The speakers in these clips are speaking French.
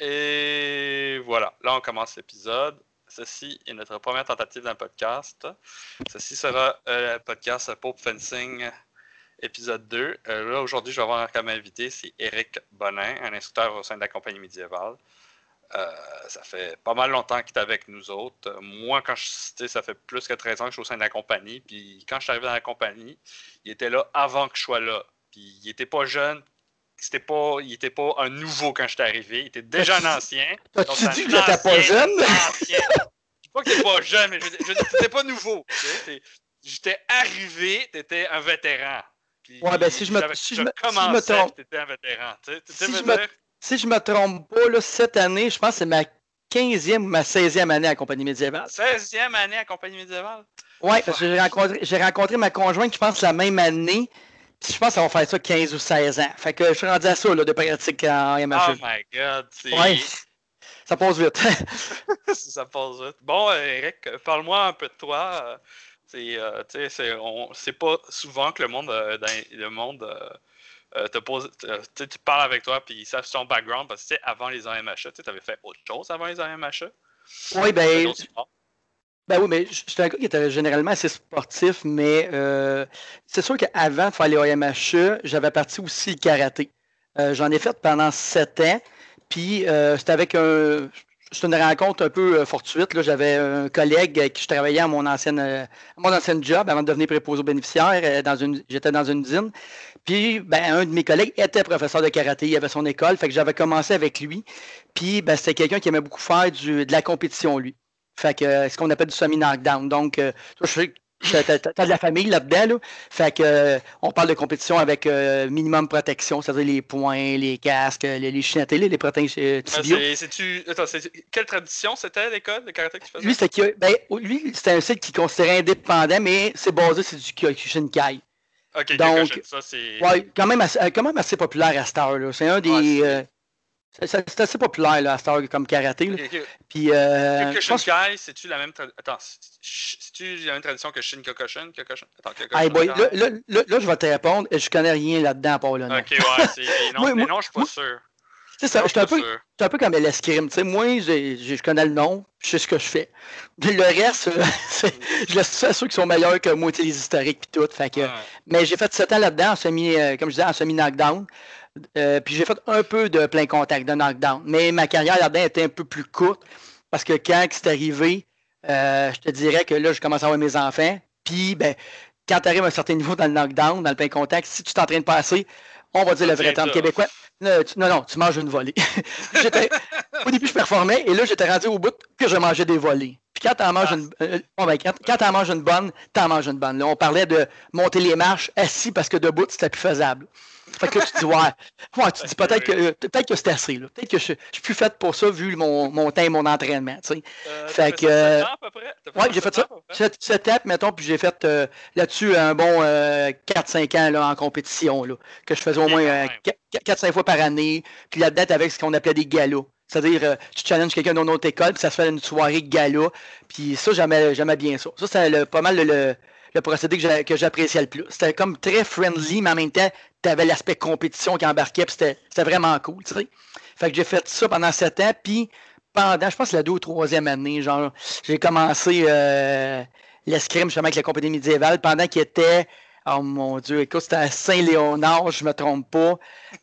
Et voilà, là on commence l'épisode. Ceci est notre première tentative d'un podcast. Ceci sera euh, le podcast Pope Fencing épisode 2. Euh, là aujourd'hui, je vais avoir comme invité, c'est Eric Bonin, un instructeur au sein de la compagnie médiévale. Euh, ça fait pas mal longtemps qu'il est avec nous autres. Moi, quand je ça fait plus que 13 ans que je suis au sein de la compagnie. Puis quand je suis arrivé dans la compagnie, il était là avant que je sois là. Puis il était pas jeune, c'était pas, il était pas un nouveau quand j'étais arrivé. Il était déjà un ancien. As-tu dit que j'étais pas jeune? Ancien. Je dis pas que t'es pas jeune, mais je, je dis que pas nouveau. J'étais arrivé, t'étais un vétéran. Puis, ouais, ben si je me, si je, me, si trompe. T'étais un vétéran. si, je me, si je me trompe pas, là, cette année, je pense que c'est ma 15e ou ma 16e année à Compagnie médiévale. 16e année à Compagnie médiévale? Oui, parce que j'ai rencontré, rencontré ma conjointe, je pense, la même année je pense qu'on va faire ça 15 ou 16 ans. Fait que je suis rendu à ça là, de pratique en MHE. Oh my god. Ouais. Ça passe vite. ça passe vite. Bon, Eric, parle-moi un peu de toi. C'est euh, pas souvent que le monde, euh, dans, le monde euh, te pose, tu parles avec toi puis ils savent son background parce que avant les AMHE, tu avais fait autre chose avant les AMHE. Oui, ben. Ben oui, mais j'étais un gars qui était généralement assez sportif, mais euh, c'est sûr qu'avant de faire les OMHE, j'avais parti aussi le karaté. Euh, j'en ai fait pendant sept ans, puis euh, c'était avec un. C'est une rencontre un peu fortuite. J'avais un collègue avec qui je travaillais à mon ancienne, mon ancienne job avant de devenir préposé aux bénéficiaires. Une, j'étais dans une usine. Puis, ben, un de mes collègues était professeur de karaté. Il avait son école. Fait que j'avais commencé avec lui. Puis, ben, c'était quelqu'un qui aimait beaucoup faire du, de la compétition, lui. Fait que euh, ce qu'on appelle du semi-knockdown. Donc, euh, je sais tu as, de la famille là-dedans. Là. Fait que euh, on parle de compétition avec minimum protection, c'est-à-dire les poings, les casques, les, les chinettes, les, les protèges tibiaux. tu Attends, quelle tradition c'était l'école de karaté que tu faisais? Lui, c'était ben, lui, c'était un site qui considérait indépendant, mais c'est basé sur du Kyokushinkai. OK, Donc, ça, c'est... Ouais, quand même, assez, quand même assez populaire à cette heure-là. C'est un des... C'est assez populaire là, à Star comme karaté. Là. Puis, euh, que Shinkai, c'est-tu la même tradition Attends, c'est-tu la même tradition que Shinkokushin Kyokushin? Attends, Kyokushin, boy, là, là, là, là, je vais te répondre. Je connais rien là-dedans à part le nom. Ok, ouais, c'est. Non, mais non, je suis pas sûr. C'est ça, je suis un, peu, un peu comme l'escrime. Moi, je connais le nom, je sais ce que je fais. Le reste, je laisse ça à ceux qui sont meilleurs que moi, les historiques et tout. Fait que, Mais j'ai fait 7 ans là-dedans, en semi, euh, comme je disais, en semi-knockdown. Euh, puis j'ai fait un peu de plein contact, de knockdown. Mais ma carrière là-dedans était un peu plus courte parce que quand c'est arrivé, euh, je te dirais que là, je commence à avoir mes enfants. Puis, ben, quand tu arrives à un certain niveau dans le knockdown, dans le plein contact, si tu t'entraînes pas assez, on va dire le vrai terme québécois. Non, non, tu manges une volée. au début, je performais et là, j'étais rendu au bout que je mangeais des volées. Puis quand tu en manges une, euh, ben, quand, manges une bonne, tu en manges une bonne. Là, on parlait de monter les marches assis parce que debout, c'était plus faisable. Fait que là, tu dis, ouais, ouais tu dis peut-être que, peut que c'est assez. Peut-être que je, je suis plus faite pour ça vu mon, mon temps et mon entraînement. Tu sais. Euh, fait que. Euh, à peu près? Ouais, j'ai fait ça. Cette étape, mettons, puis j'ai fait euh, là-dessus un bon 4-5 ans là, en compétition, là, que je faisais au moins 4-5 fois par année. Puis là-dedans, avec ce qu'on appelait des galas. C'est-à-dire, tu challenges quelqu'un dans une autre école, puis ça se fait une soirée gala. Puis ça, j'aimais bien ça. Ça, c'est pas mal le, le procédé que j'appréciais le plus. C'était comme très friendly, mais en même temps, tu avais l'aspect compétition qui embarquait, puis c'était vraiment cool, tu sais. Fait que j'ai fait ça pendant sept ans, puis pendant, je pense, la deux ou troisième année, genre, j'ai commencé euh, l'escrime justement avec la compagnie médiévale pendant qu'il était Oh mon Dieu, écoute, c'était à Saint-Léonard, je me trompe pas.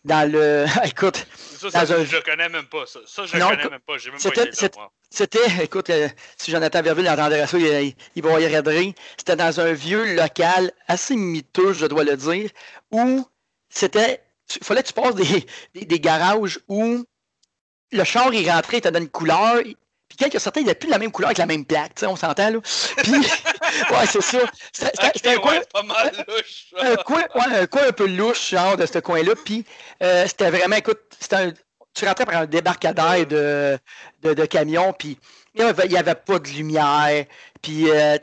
Dans le. écoute. Ça, ça je connais même pas. Ça, ça je ne connais même pas. J'ai même pas été C'était, écoute, euh, si Jonathan Verville entendrait ça, il, il va y rêver. C'était dans un vieux local assez miteux, je dois le dire, où c'était. Il fallait que tu passes des, des, garages où le char, il rentrait, il te donne une couleur, puis quelques certains, il n'a plus la même couleur avec la même plaque, on s'entend, là. Puis, ouais, c'est ça. C'était un coin. pas mal louche. Un coin, ouais, un coin un peu louche, genre, de ce coin-là. Puis, euh, c'était vraiment, écoute, un, tu rentrais par un débarcadère de, de, de camions, puis il n'y avait, pas de lumière. Puis, euh,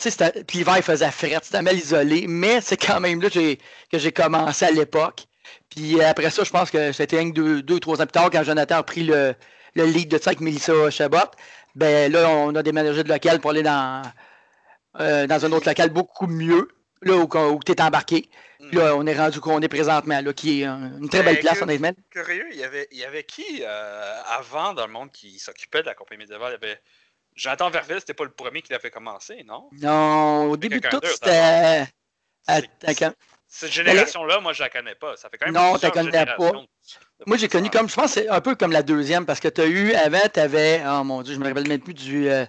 l'hiver, il faisait fret, c'était mal isolé. Mais c'est quand même là que j'ai commencé à l'époque. Puis après ça, je pense que c'était un, deux, deux, trois ans plus tard, quand Jonathan a pris le, le lead de ça avec Melissa Chabot ben là, on a déménagé de local pour aller dans, euh, dans un autre local beaucoup mieux. Là où, tu es embarqué. Hmm. Là, on est rendu qu'on est présentement, là, qui est une très belle place, honnêtement. Curieux, il y avait, il y avait qui euh, avant dans le monde qui s'occupait de la compagnie médiévale? Il y avait Jonathan Verville, c'était pas le premier qui l'avait commencé, non? Non, au début de tout, c'était. Cette génération-là, moi, je la connais pas. Ça fait quand même Non, tu la connais pas. Moi, j'ai connu comme, je pense, c'est un peu comme la deuxième, parce que tu as eu, avant, tu avais, oh mon Dieu, je me rappelle même plus du. Euh,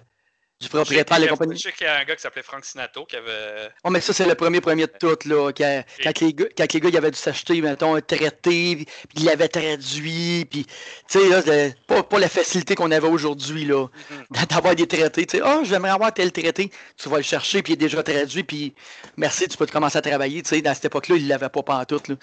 du propriétaire de la compagnie. Je sais qu'il y a un gars qui s'appelait Frank Sinato qui avait. Oh, mais ça, c'est le premier premier de tout, là. Quand, les gars, quand les gars ils avaient dû s'acheter, mettons, un traité, puis ils l'avaient traduit, puis, tu sais, là, pas, pas la facilité qu'on avait aujourd'hui, là, mm-hmm. d'avoir des traités. Tu sais, oh, j'aimerais avoir tel traité. Tu vas le chercher, puis il est déjà traduit, puis merci, tu peux te commencer à travailler. Tu sais, dans cette époque-là, il ne l'avait pas pantoute, là.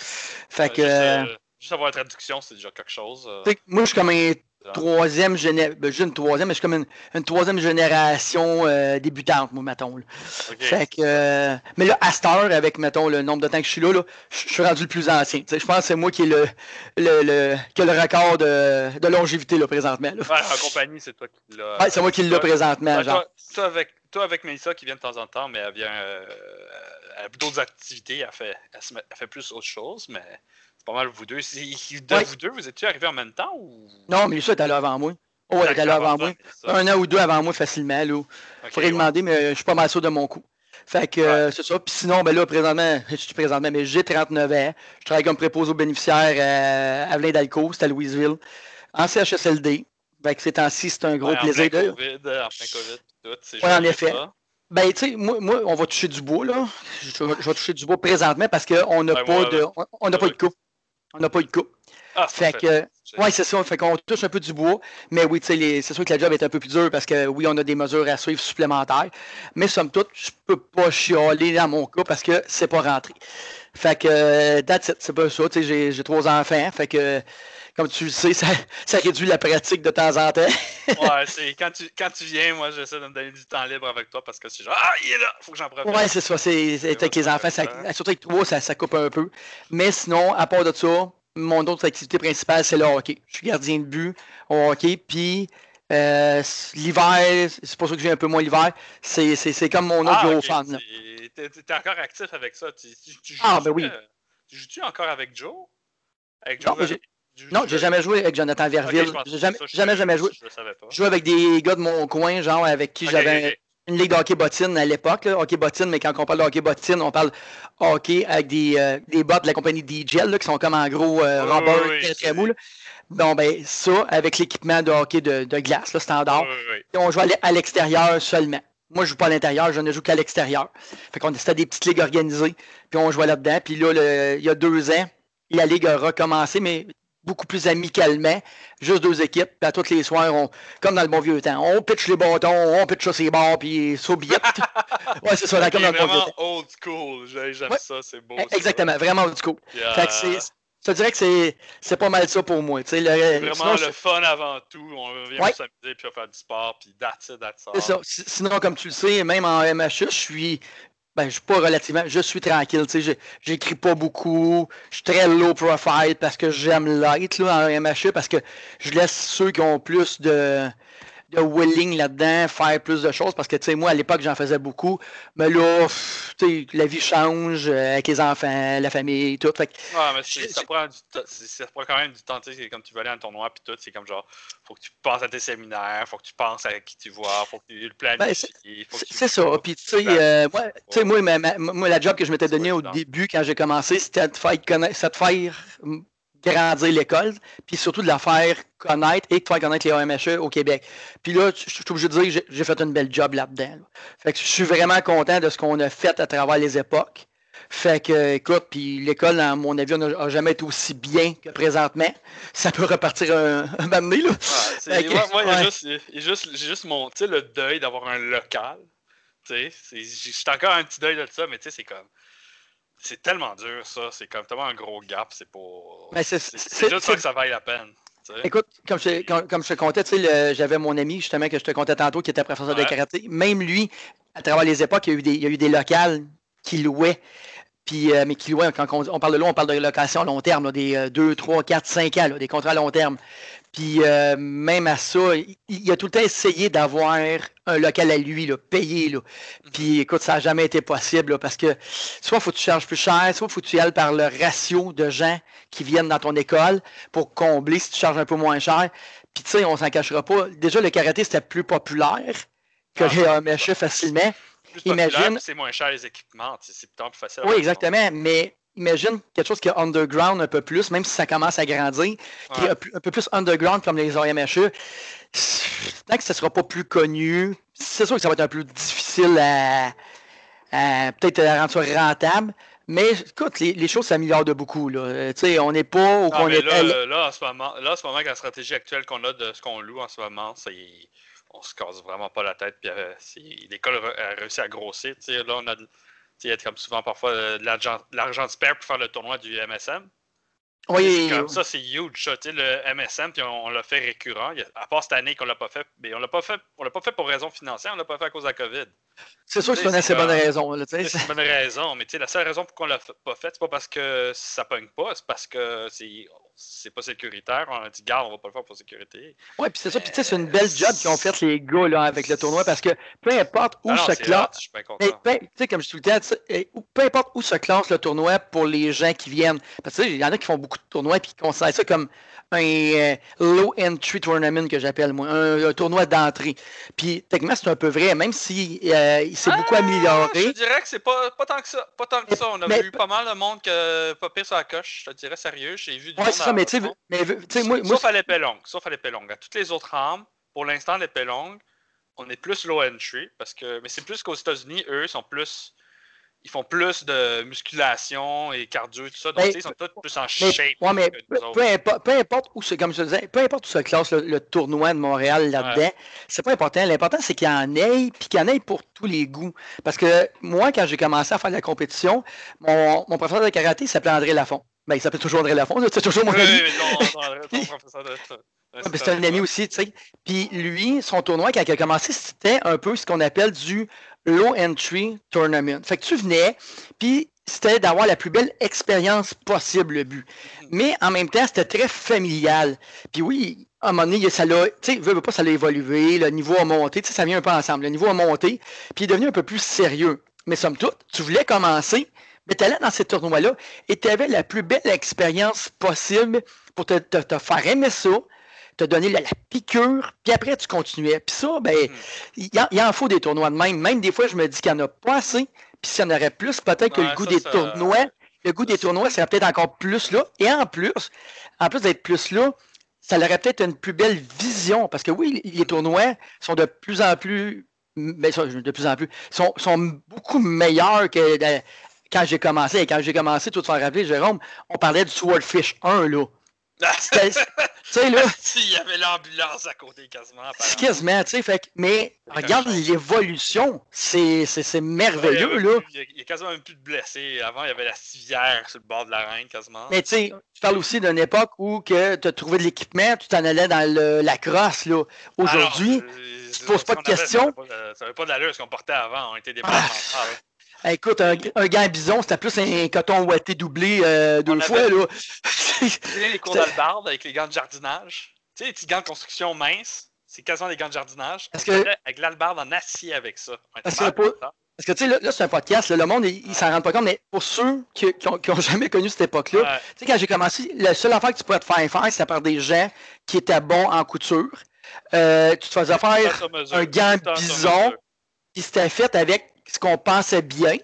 Fait que. Euh, juste, avoir la traduction, c'est déjà quelque chose. Euh. Moi, je suis comme un troisième génération. Ben, une troisième, mais je suis comme une, troisième génération euh, débutante, moi, mettons. Fait que, euh, mais là, à Star, avec, mettons, le nombre de temps que je suis là, je suis rendu le plus ancien. je pense que c'est moi qui ai le, le, le, qui le record de, de longévité là, présentement. Là. en compagnie, c'est toi qui l'as. Ouais, c'est moi qui l'ai présentement. genre. Toi, avec, toi, avec Melissa qui vient de temps en temps, mais elle vient. Euh, elle a d'autres activités, elle fait, elle, fait plus autre chose, mais pas mal vous deux. De vous deux, vous étiez arrivés en même temps ou? Non, mais ça, était là avant moi. Oh, elle était là avant moi. Un an ou deux avant moi, facilement. Là. Okay, Faudrait demander, mais je suis pas mal sûr de mon coup. Fait que euh, c'est ça. Puis sinon, ben là, présentement, je suis présentement, mais j'ai 39 ans. Je travaille comme préposé aux bénéficiaires à Avelin d'Alco, c'est à Louisville, en CHSLD. Fait que ces temps-ci, c'est un gros ouais, plaisir. En plein COVID, en plein COVID, tout. Oui, en effet. Ben, tu sais, moi, moi, on va toucher du bois, là. Je, vais toucher du bois présentement parce qu'on n'a pas, de, on, n'a pas de coupe. On n'a pas eu de coupe. Ah, fait que, ouais, c'est ça. Fait qu'on touche un peu du bois. Mais oui, c'est sûr que la job est un peu plus dure parce que oui, on a des mesures à suivre supplémentaires. Mais somme toute, je peux pas chialer dans mon cas parce que c'est pas rentré. Fait que, that's it. C'est pas ça. J'ai trois enfants. Fait que, comme tu le sais, ça, ça, réduit la pratique de temps en temps. ouais, c'est quand tu, quand tu viens, moi, j'essaie de me donner du temps libre avec toi parce que c'est genre, ah, il est là, faut que j'en profite. Ouais, c'est ça. C'est, avec les enfants, ça, surtout avec trois, ça, ça coupe un peu. Mais sinon, à part de ça, mon autre activité principale, c'est le hockey. Je suis gardien de but au hockey. Puis euh, l'hiver, c'est pour ça que j'ai un peu moins l'hiver, c'est comme mon autre ah, gros fan. Tu es, encore actif avec ça. Tu, tu, ah, ben oui. tu joues-tu encore avec Joe? Avec Joe non, j'ai jamais joué avec Jonathan Verville. j'ai jamais, jamais, jamais joué. Je, je jouais avec des gars de mon coin, genre avec qui j'avais une ligue de hockey bottine à l'époque, hockey bottine, mais quand on parle de hockey bottine, on parle hockey avec des, euh, des bottes de la compagnie DJL, qui sont comme en gros euh, très très mou. Bon, ben, ça, avec l'équipement de hockey de, de glace, là, standard. Et on joue à l'extérieur seulement. Moi, je joue pas à l'intérieur, je ne joue qu'à l'extérieur. Fait qu'on c'était des petites ligues organisées, puis on jouait là-dedans. Puis là, il y a deux ans, la ligue a recommencé, mais beaucoup plus amicalement, juste deux équipes, puis à tous les soirs, on, comme dans le bon vieux temps, on pitch les bâtons, on pitch sur ses bords, puis ça ouais, c'est ça, comme dans le bon vieux temps. old school, j'aime ça, c'est beau. Exactement, vraiment old school. Fait que c'est, je dirais que c'est, pas mal ça pour moi. C'est vraiment le fun avant tout. On vient ouais. s'amuser puis faire du sport, puis that's it, that's all. C'est ça. Sinon, comme tu le sais, même en MHS, je suis ben, je suis pas relativement, je suis tranquille, tu sais, j'écris pas beaucoup, je suis très low profile parce que j'aime l'être, là, en MHE, parce que je laisse ceux qui ont plus de, de willing là-dedans, faire plus de choses, parce que, tu sais, moi, à l'époque, j'en faisais beaucoup, mais là, tu sais, la vie change euh, avec les enfants, la famille, tout. Fait ouais, mais ça, prend du ça prend quand même du temps, tu sais, comme tu veux aller en tournoi, puis tout, c'est comme genre, faut que tu penses à tes séminaires, faut que tu penses à qui tu vois, faut que tu le planifies. Ben, c'est ça, puis tu sais, euh, moi, moi, moi, la job que je m'étais donnée au début, quand j'ai commencé, c'était de faire, de faire grandir l'école, puis surtout de la faire connaître et de faire connaître les OMHE au Québec. Puis là, je suis obligé de dire que j'ai fait une belle job là-dedans. Fait que je suis vraiment content de ce qu'on a fait à travers les époques. Fait que, écoute, puis l'école, à mon avis, n'a jamais été aussi bien que présentement. Ça peut repartir un, un moment donné, là. moi, moi j'ai juste, juste mon, le deuil d'avoir un local. Tu sais, j'ai encore un petit deuil de ça, mais tu sais, c'est comme c'est tellement dur, ça. C'est comme tellement un gros gap. C'est pas. C'est juste ça que ça vaille la peine. Écoute, comme je, comme, je te comptais, j'avais mon ami justement que je te comptais tantôt qui était professeur de karaté. Même lui, à travers les époques, il y a eu des, il y a eu des locales qui louaient. Puis, euh, mais qui louaient, quand on, parle de long, on parle de location à long terme, des 2, 3, 4, 5 ans, des contrats à long terme. Puis euh, même à ça, il, a tout le temps essayé d'avoir un local à lui, là, payé. Là. Mhm. Puis écoute, ça n'a jamais été possible parce que soit il faut que tu charges plus cher, soit il faut que tu y ailles par le ratio de gens qui viennent dans ton école pour combler si tu charges un peu moins cher. Puis tu sais, on s'en cachera pas. Déjà, le karaté, c'était plus populaire que ah, les MHE facilement. Imagine. C'est moins cher les équipements, c'est plus facile. Oui, exactement. Mais imagine quelque chose qui est underground un peu plus, même si ça commence à grandir, qui est un, peu plus underground comme les OMHE. Tant que ça ne sera pas plus connu, c'est sûr que ça va être un peu plus difficile à, peut-être rendre ça rentable. Mais écoute, les, choses s'améliorent de beaucoup. Là. Euh, on n'est pas où on est. Là, là, en ce moment, là, en ce moment, avec la stratégie actuelle qu'on a de ce qu'on loue en ce moment, c'est on se casse vraiment pas la tête. Puis euh, l'école a réussi à grossir. Là, on a il y a comme souvent parfois euh, de l'argent de spare pour faire le tournoi du MSM. Oui. Comme ça, c'est huge, ça. Le MSM, puis on, l'a fait récurrent. à part cette année qu'on l'a pas fait, mais on l'a pas fait. On l'a pas fait pour raison financière, on l'a pas fait à cause de la COVID. C'est sûr que c'est une assez bonne raison. C'est une bonne raison, mais la seule raison pour qu'on l'a pas fait, c'est pas parce que ça pogne pas, c'est parce que c'est c'est pas sécuritaire. On a dit, garde, on va pas le faire pour sécurité. Oui, puis c'est ça. Puis tu sais, c'est une belle job qu'ils ont fait les gars là, avec le tournoi parce que peu importe où se classe. comme je tout le temps, peu importe où se classe le tournoi pour les gens qui viennent. Parce que il y en a qui font beaucoup de tournois et qui considèrent ça comme un euh, low entry tournament que j'appelle moi, un, tournoi d'entrée. Puis techniquement c'est un peu vrai, même si euh, il s'est beaucoup ah, amélioré. Je dirais que c'est pas, pas tant que ça, pas tant que ça. On a vu pas mal de monde que pas pire sur la coche. Je te dirais sérieux, j'ai vu du ouais, c'est mais tu sais, moi, sauf à l'épée longue, sauf à l'épée longue. À toutes les autres armes, pour l'instant l'épée longue, on est plus low entry parce que, mais c'est plus qu'aux États-Unis, eux sont plus ils font plus de musculation et cardio et tout ça. Donc, ils sont tous plus en shape. Ouais, mais peu, importe, peu, importe, où c'est, comme je disais, peu importe où se classe le, tournoi de Montréal là-dedans, c'est pas important. L'important, c'est qu'il y en ait, puis qu'il y en ait pour tous les goûts. Parce que moi, quand j'ai commencé à faire la compétition, mon, mon professeur de karaté s'appelait André Lafont. Ben, il s'appelle toujours André Lafont, c'est toujours mon ami. Oui, mais non, professeur de c'est un ami aussi, tu sais. Puis lui, son tournoi, quand il a commencé, c'était un peu ce qu'on appelle du low entry tournament. Fait que tu venais, puis c'était d'avoir la plus belle expérience possible, le but. Mm-hmm. Mais en même temps, c'était très familial. Puis oui, à un moment donné, ça l'a, tu sais, veut, pas, ça l'a évolué, le niveau a monté, tu sais, ça vient un peu ensemble. Le niveau a monté, puis il est devenu un peu plus sérieux. Mais somme toute, tu voulais commencer, tu allais dans ces tournois-là et tu avais la plus belle expérience possible pour te, te faire aimer ça, te donner la, piqûre, puis après, tu continuais. Puis ça, ben, hmm. il en, faut des tournois de même. Même des fois, je me dis qu'il n'y en a pas assez, puis s'il y en aurait plus, peut-être que le goût des tournois, le goût des tournois serait peut-être encore plus là. Et en plus, en plus d'être plus là, ça aurait peut-être une plus belle vision, parce que oui, les tournois sont de plus en plus, mais de plus en plus, sont, sont beaucoup meilleurs que quand j'ai commencé. Et quand j'ai commencé, tout te faire rappeler, Jérôme, on parlait du Swordfish 1, là. tu sais, là. Il y avait l'ambulance à côté quasiment. Quasiment, tu sais. mais regarde l'évolution. C'est merveilleux, là. il, y a, quasiment même plus de blessés. Avant, il y avait la civière sur le bord de la reine, quasiment. Mais tu sais, tu parles aussi d'une époque où tu as trouvé de l'équipement, tu t'en allais dans le, la crosse, là. Aujourd'hui, tu te poses pas de questions. Ça n'avait pas d'allure ce qu'on portait avant. On était des ah. Écoute, un, un gant bison, c'était plus un coton ouaté doublé euh, deux fois. Là. les cours d'albarde avec les gants de jardinage. Tu sais, les petits gants de construction minces, c'est quasiment des gants de jardinage. que... Avec l'albarde en acier avec ça. Parce que, parce que, tu sais, là, c'est un podcast, le monde, il, s'en rend pas compte, mais pour ceux qui n'ont jamais connu cette époque-là, tu sais, quand j'ai commencé, la seule affaire que tu pouvais te faire faire, c'était par des gens qui étaient bons en couture. Euh, tu te faisais faire un gant bison, qui s'était fait avec ce qu'on pensait bien.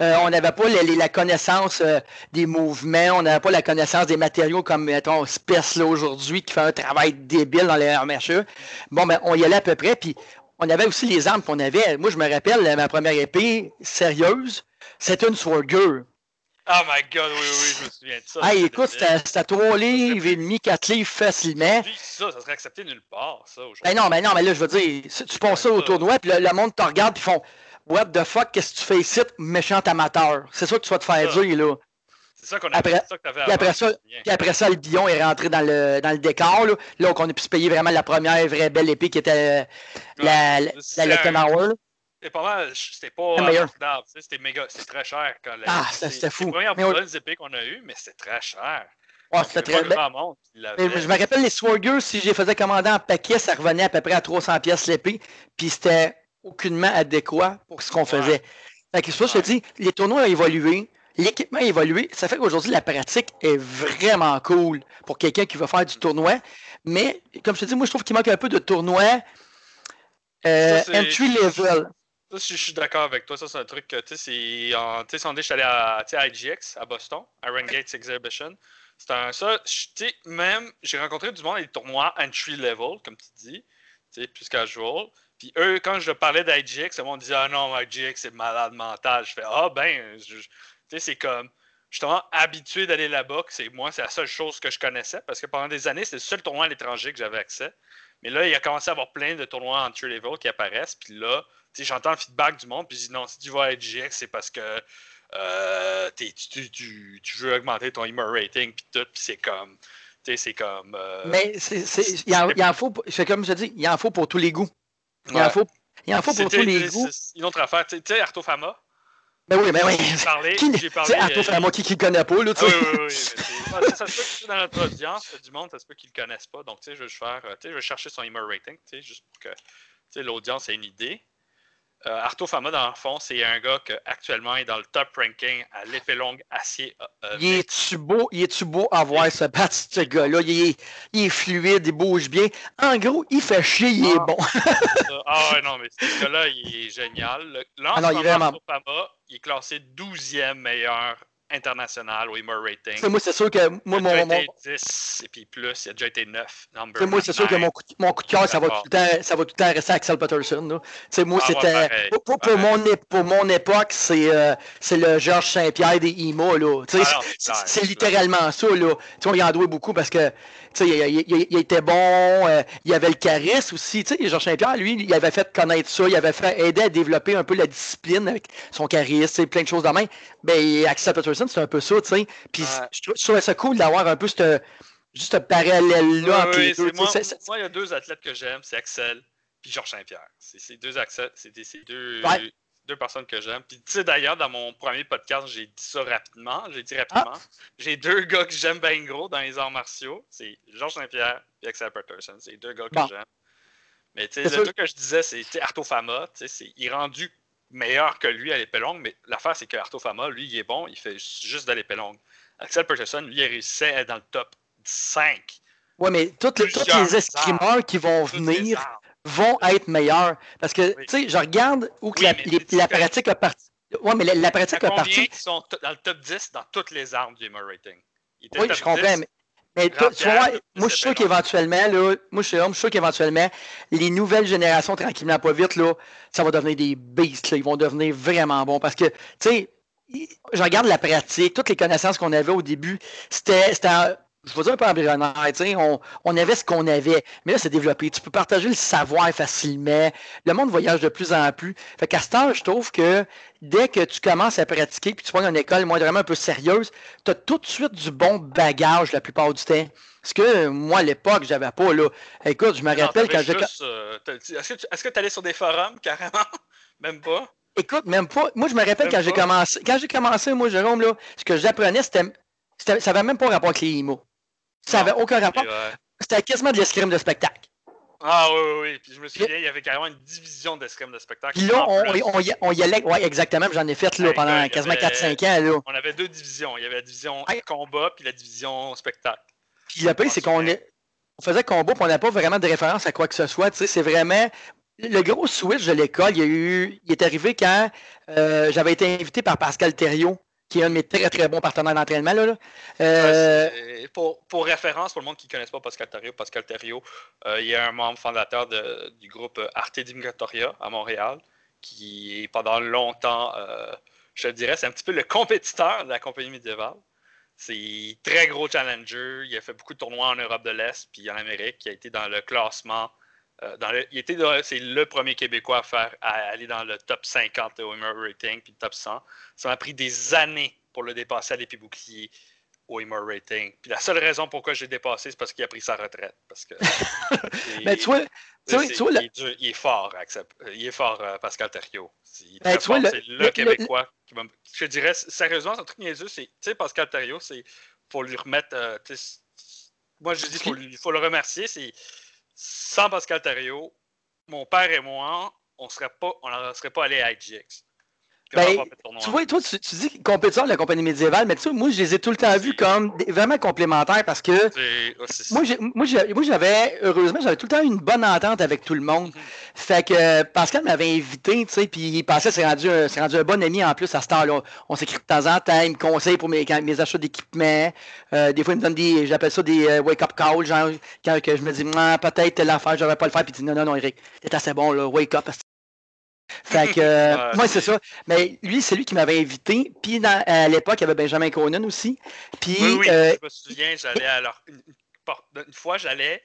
Euh, on n'avait pas la connaissance euh, des mouvements, on n'avait pas la connaissance des matériaux comme, mettons, Spess aujourd'hui qui fait un travail débile dans les RMHE. Bon, ben, on y allait à peu près, puis on avait aussi les armes qu'on avait. Moi, je me rappelle, ma première épée sérieuse, c'était une Swordger. Oh my god, oui, oui, je me souviens de ça. Ah, écoute, c'était trois livres et demi, quatre livres facilement. Ça, ça serait accepté nulle part, ça, aujourd'hui. Ben non, mais ben non, mais là, je veux dire, tu penses ça au tournoi, puis le, monde te regarde, puis font What the fuck, qu'est-ce que tu fais ici, méchant amateur? C'est ça que tu vas te faire dire, là. C'est ça qu'on a après, ça que après ça, puis après ça, le billon est rentré dans le, dans le décor. Là, là on a pu se payer vraiment la première vraie belle épée qui était la, la, la C'était pas mal, c'était pas abordable, c'était méga, c'était très cher quand Ah, c'était fou. C'est la première bonne épée qu'on a eue, mais c'était très cher. Ouais, c'était très bien. Je me rappelle les Swagers, si je les faisais commander en paquet, ça revenait à peu près à 300 pièces l'épée. Puis c'était aucunement adéquat pour ce qu'on faisait. Fait que c'est pour ça que je te dis, les tournois ont évolué, l'équipement a évolué. Ça fait qu'aujourd'hui, la pratique est vraiment cool pour quelqu'un qui veut faire du tournoi. Mais, comme je te dis, moi, je trouve qu'il manque un peu de tournoi euh, entry level. Ça, je, suis d'accord avec toi. Ça, c'est un truc que, tu sais, c'est. Tu sais, je suis allé à IGX à Boston, Iron Gates Exhibition. C'est un. Ça, tu sais, même, j'ai rencontré du monde à des tournois entry level, comme tu dis, tu sais, plus casual. Puis eux, quand je parlais d'IGX, ils m'ont dit Ah non, IGX, c'est malade mental. Je fais Ah ben, tu sais, c'est comme. Justement, habitué d'aller là-bas, c'est moi, c'est la seule chose que je connaissais parce que pendant des années, c'est le seul tournoi à l'étranger que j'avais accès. Mais là, il a commencé à avoir plein de tournois entry level qui apparaissent. Puis là, j'entends le feedback du monde. Puis je dis non, si tu vas à IGX, c'est parce que euh, tu, tu, tu, veux augmenter ton email rating. Puis tout. Puis c'est comme. C'est comme. Euh, mais il y, en faut, c'est comme je dis, il y en faut pour tous les goûts. Il en faut, il en faut pour tous les goûts. Une autre affaire, tu sais, Arto Fama. Ben oui, ben oui. J'ai parlé. Arto Fama, qui ne le connaît pas, là, tu sais. oui, oui, oui. ça, se peut que dans notre audience, du monde, ça se peut qu'ils ne le connaissent pas. Donc, tu sais, je vais faire, tu sais, je vais chercher son email rating, tu sais, juste pour que l'audience ait une idée. Euh, Arto Fama, dans le fond, c'est un gars qui actuellement est dans le top ranking à l'épée longue acier. Euh, euh, il est-tu beau, il est beau à voir se battre, ce gars-là? Il est, il est, fluide, il bouge bien. En gros, il fait chier, il est ah. bon. ah ouais, non, mais ce gars-là, il est génial. Là, ah il est vraiment... Fama, il est classé 12e meilleur international au Emo Rating. moi, c'est sûr que moi, il a déjà été 10 et puis plus, il a déjà été 9. Moi, c'est sûr que mon coup, mon coup de cœur, ça va, tout le temps, ça va tout le temps rester Axel Patterson. Moi, ah, c'était. pour, pour, mon, pour mon époque, c'est euh, le Georges Saint-Pierre des IMA. Ah, c'est littéralement ça. Là. on y en doit beaucoup parce que il, il, il, était bon, euh, il avait le charisme aussi. Georges Saint-Pierre, lui, il avait fait connaître ça, il avait fait aider à développer un peu la discipline avec son charisme, plein de choses de même. Ben, Axel Patterson, c'est un peu ça, tu sais. Puis je, trouvais ça cool d'avoir un peu ce juste un parallèle-là oui, oui, Moi, moi, il y a deux athlètes que j'aime, c'est Axel puis Georges Saint-Pierre. C'est ces deux Axel, c'est deux, deux personnes que j'aime. Puis tu sais, d'ailleurs, dans mon premier podcast, j'ai dit ça rapidement. J'ai dit rapidement. Ah. J'ai deux gars que j'aime bien gros dans les arts martiaux. C'est Georges Saint-Pierre et Axel Patterson. C'est deux gars que j'aime. Mais tu sais, le truc que je disais, c'est Arto Fama. Il est rendu meilleur que lui à l'épée longue, mais l'affaire, c'est que Arto Fama, lui, il est bon, il fait juste de l'épée longue. Axel Patterson, lui, il réussi à être dans le top 5. Oui, mais toutes les, tous les escrimeurs qui vont venir vont être meilleurs. Parce que, tu sais, je regarde où la, pratique a parti. Oui, mais la, pratique a parti. qui sont dans le top 10 dans toutes les armes du Gamer Rating? Oui, je comprends. Mais, tu vois, moi, je suis sûr qu'éventuellement, là, moi, je suis sûr qu'éventuellement, les nouvelles générations, tranquillement, pas vite, là, ça va devenir des beasts, Ils vont devenir vraiment bons. Parce que, tu sais, je regarde la pratique, toutes les connaissances qu'on avait au début, c'était je vais dire un peu embryonnaire, on, on avait ce qu'on avait, mais là, c'est développé. Tu peux partager le savoir facilement. Le monde voyage de plus en plus. Fait qu'à ce temps, je trouve que dès que tu commences à pratiquer, puis tu prends une école vraiment un peu sérieuse, tu as tout de suite du bon bagage la plupart du temps. Ce que moi, à l'époque, j'avais pas. Là. Écoute, je me rappelle quand j'ai. Euh, est-ce que tu allais sur des forums, carrément? même pas? Écoute, même pas. Moi, je me rappelle quand j'ai commencé. Quand j'ai commencé, moi, Jérôme, là, ce que j'apprenais, c'était. Ça n'avait même pas rapport avec les IMO. Ça n'avait aucun rapport. C'était quasiment de l'escrime de spectacle. Ah oui, oui, oui. Puis je me souviens, il y avait carrément une division d'escrime de spectacle. Puis là, on, on, on, y allait. Oui, exactement. J'en ai fait là, pendant quasiment 4-5 ans. Là. On avait deux divisions. Il y avait la division combat puis la division spectacle. Puis le pire, c'est qu'on on faisait combat puis on n'a pas vraiment de référence à quoi que ce soit. Tu sais, c'est vraiment. Le gros switch de l'école, il, y a eu, il est arrivé quand euh, j'avais été invité par Pascal Thériault qui est un de mes très très bons partenaires d'entraînement. Là, euh, pour, référence, pour le monde qui ne connaisse pas Pascal Thériault, Pascal Thériault, euh, il est un membre fondateur du groupe Arte Dimgatoria à Montréal, qui est pendant longtemps, euh, je dirais, c'est un petit peu le compétiteur de la compagnie médiévale. C'est très gros challenger. Il a fait beaucoup de tournois en Europe de l'Est puis en Amérique. Il a été dans le classement euh, il était c'est le premier Québécois à aller dans le top 50 au Rating puis le top 100. Ça m'a pris des années pour le dépasser à l'épée bouclier au Rating. Puis la seule raison pourquoi j'ai dépassé, c'est parce qu'il a pris sa retraite. Parce que Mais tu vois, tu vois, il, est fort, il est fort, euh, Pascal Thériault. Ben, c'est le, Québécois qui Je dirais, sérieusement, c'est un truc niaiseux. Tu sais, Pascal Thériault, c'est faut lui remettre. Euh, moi, je dis qu'il faut, le remercier. C'est sans Pascal Thériault, mon père et moi, on ne serait pas allé à IGX. Ben, tu vois, toi, tu, tu dis compétiteur de la compagnie médiévale, mais tu sais, moi, je les ai tout le temps vus comme vraiment complémentaires parce que moi, j'avais, heureusement, j'avais tout le temps une bonne entente avec tout le monde. Mhm. Fait que Pascal m'avait invité, tu sais, puis Pascal s'est rendu, rendu un bon ami en plus à ce temps-là. On s'écrit de temps en temps, il me conseille pour mes, mes achats d'équipement. Euh, des fois, il me donne des, j'appelle ça des euh, wake-up calls, genre, quand que je me dis, peut-être l'affaire, je devrais pas le faire, puis il dit, non, non, non, Eric, t'es assez bon, là, wake up, fait que, euh, moi, c'est ça. Mais lui, c'est lui qui m'avait invité. Puis à l'époque, il y avait Benjamin Conan aussi. Puis, oui, oui, euh, je me souviens, j'allais alors. Une, une, fois, j'allais,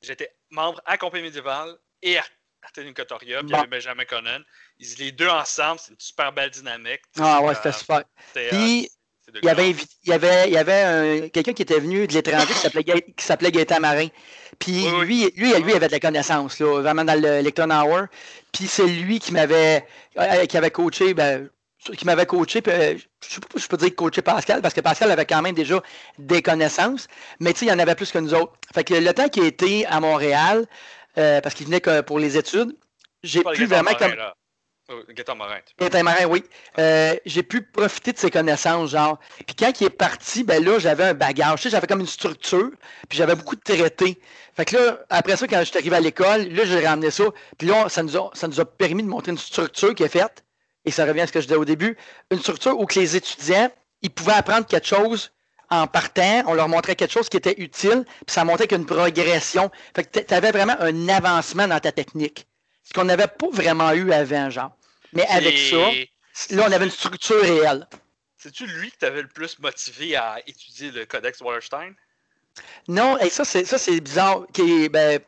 j'étais membre à Compagnie médiévale et à Tenue Cotoria, puis il y avait Benjamin Conan. Ils, les deux ensemble, c'est une super belle dynamique. Ah ouais, c'était super. Puis, il y, avait, il y avait, il y avait quelqu'un qui était venu de l'étranger qui s'appelait Gaëtan Marin. Puis lui, lui, lui, il avait de la connaissance, là, vraiment dans le Lecton Hour. Puis c'est lui qui m'avait euh, qui avait coaché, ben, qui m'avait coaché, euh, je sais pas si je peux dire coacher Pascal, parce que Pascal avait quand même déjà des connaissances, mais il y en avait plus que nous autres. Fait que le temps qu'il était à Montréal, euh, parce qu'il venait pour les études, j'ai pu vraiment comme. Gaëtan Marin. Gaëtan Marin, oui. j'ai pu profiter de ses connaissances, genre. Puis quand il est parti, ben là, j'avais un bagage. J'avais comme une structure, puis j'avais beaucoup de traités. Fait que là, après ça, quand je suis arrivé à l'école, là, j'ai ramené ça. Puis là, ça nous, a, permis de montrer une structure qui est faite. Et ça revient à ce que je disais au début. Une structure où que les étudiants, ils pouvaient apprendre quelque chose en partant. On leur montrait quelque chose qui était utile. Puis ça montrait qu'une progression. Fait que tu avais vraiment un avancement dans ta technique. Ce qu'on n'avait pas vraiment eu avant, genre. Mais avec ça, là, on avait une structure réelle. C'est-tu lui qui t'avait le plus motivé à étudier le Codex Wallerstein? Non, et ça, c'est ça, c'est bizarre. Qui, ben,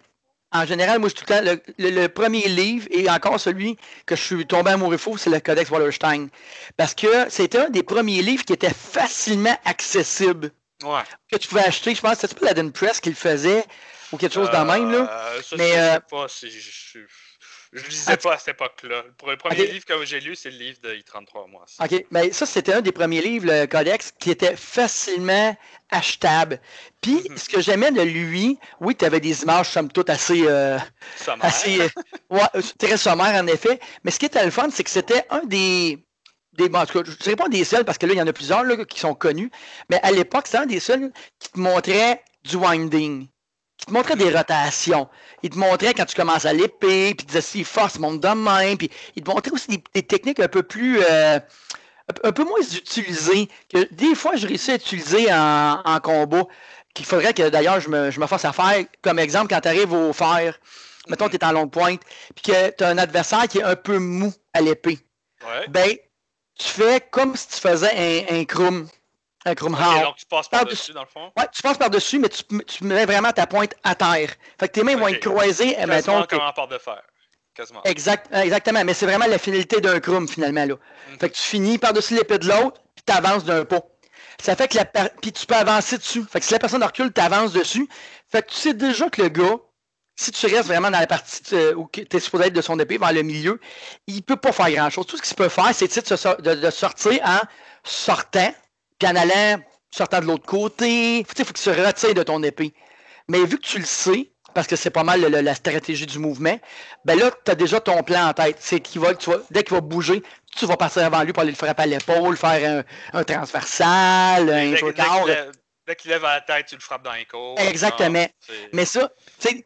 en général, moi, je tout le temps, le, premier livre, et encore celui que je suis tombé amoureux fou, c'est le Codex Wallerstein. Parce que c'était un des premiers livres qui était facilement accessible. Ouais. Que tu pouvais acheter, je pense, c'était pas la Press qui le faisait, ou quelque chose dans le même, là. Euh, ça, Mais, je sais euh, pas je, lisais pas à cette époque-là. Le premier livre que j'ai lu, c'est le livre de I-33, moi. OK. Mais ça, c'était un des premiers livres, le Codex, qui était facilement achetable. Puis, mhm. ce que j'aimais de lui, oui, tu avais des images, somme toute, assez. Euh, sommaire. Assez, euh, ouais, très sommaire, en effet. Mais ce qui était le fun, c'est que c'était un des. Des, en tout cas, je ne dirais pas des seuls, parce que là, il y en a plusieurs là, qui sont connus. Mais à l'époque, c'était un des seuls qui te montrait du winding qui te montrait des rotations. Il te montrait quand tu commences à l'épée, puis il te disait si force monte de main, puis il te montrait aussi des, techniques un peu plus. Euh, un peu moins utilisées, que des fois je réussis à utiliser en, en combat, qu'il faudrait que d'ailleurs je me, je me fasse à faire. Comme exemple, quand tu arrives au fer, mettons que tu es en longue pointe, puis que tu as un adversaire qui est un peu mou à l'épée. Ben, tu fais comme si tu faisais un, un crum. Un donc tu passes par-dessus, dans le fond? Oui, tu passes par-dessus, mais tu, tu, mets vraiment ta pointe à terre. Fait que tes mains vont être croisées. Quasiment mettons, comme un porte de fer. Quasiment. Exact, exactement, mais c'est vraiment la finalité d'un crum, finalement. Là. Fait que tu finis par-dessus l'épée de l'autre, puis tu avances d'un pas. Ça fait que la puis tu peux avancer dessus. Fait que si la personne recule, tu avances dessus. Fait que tu sais déjà que le gars, si tu restes vraiment dans la partie euh, où tu es supposé être de son épée, vers le milieu, il peut pas faire grand-chose. Tout ce qu'il peut faire, c'est de, de, sortir en sortant puis en allant, sortant de l'autre côté, il faut qu'il se retire de ton épée. Mais vu que tu le sais, parce que c'est pas mal la stratégie du mouvement, ben là, tu as déjà ton plan en tête. C'est qu'il va, tu dès qu'il va bouger, tu vas passer avant lui pour aller le frapper à l'épaule, faire un, transversal, un dès, dès qu'il lève la tête, tu le frappes dans les côtes. Exactement. Mais ça,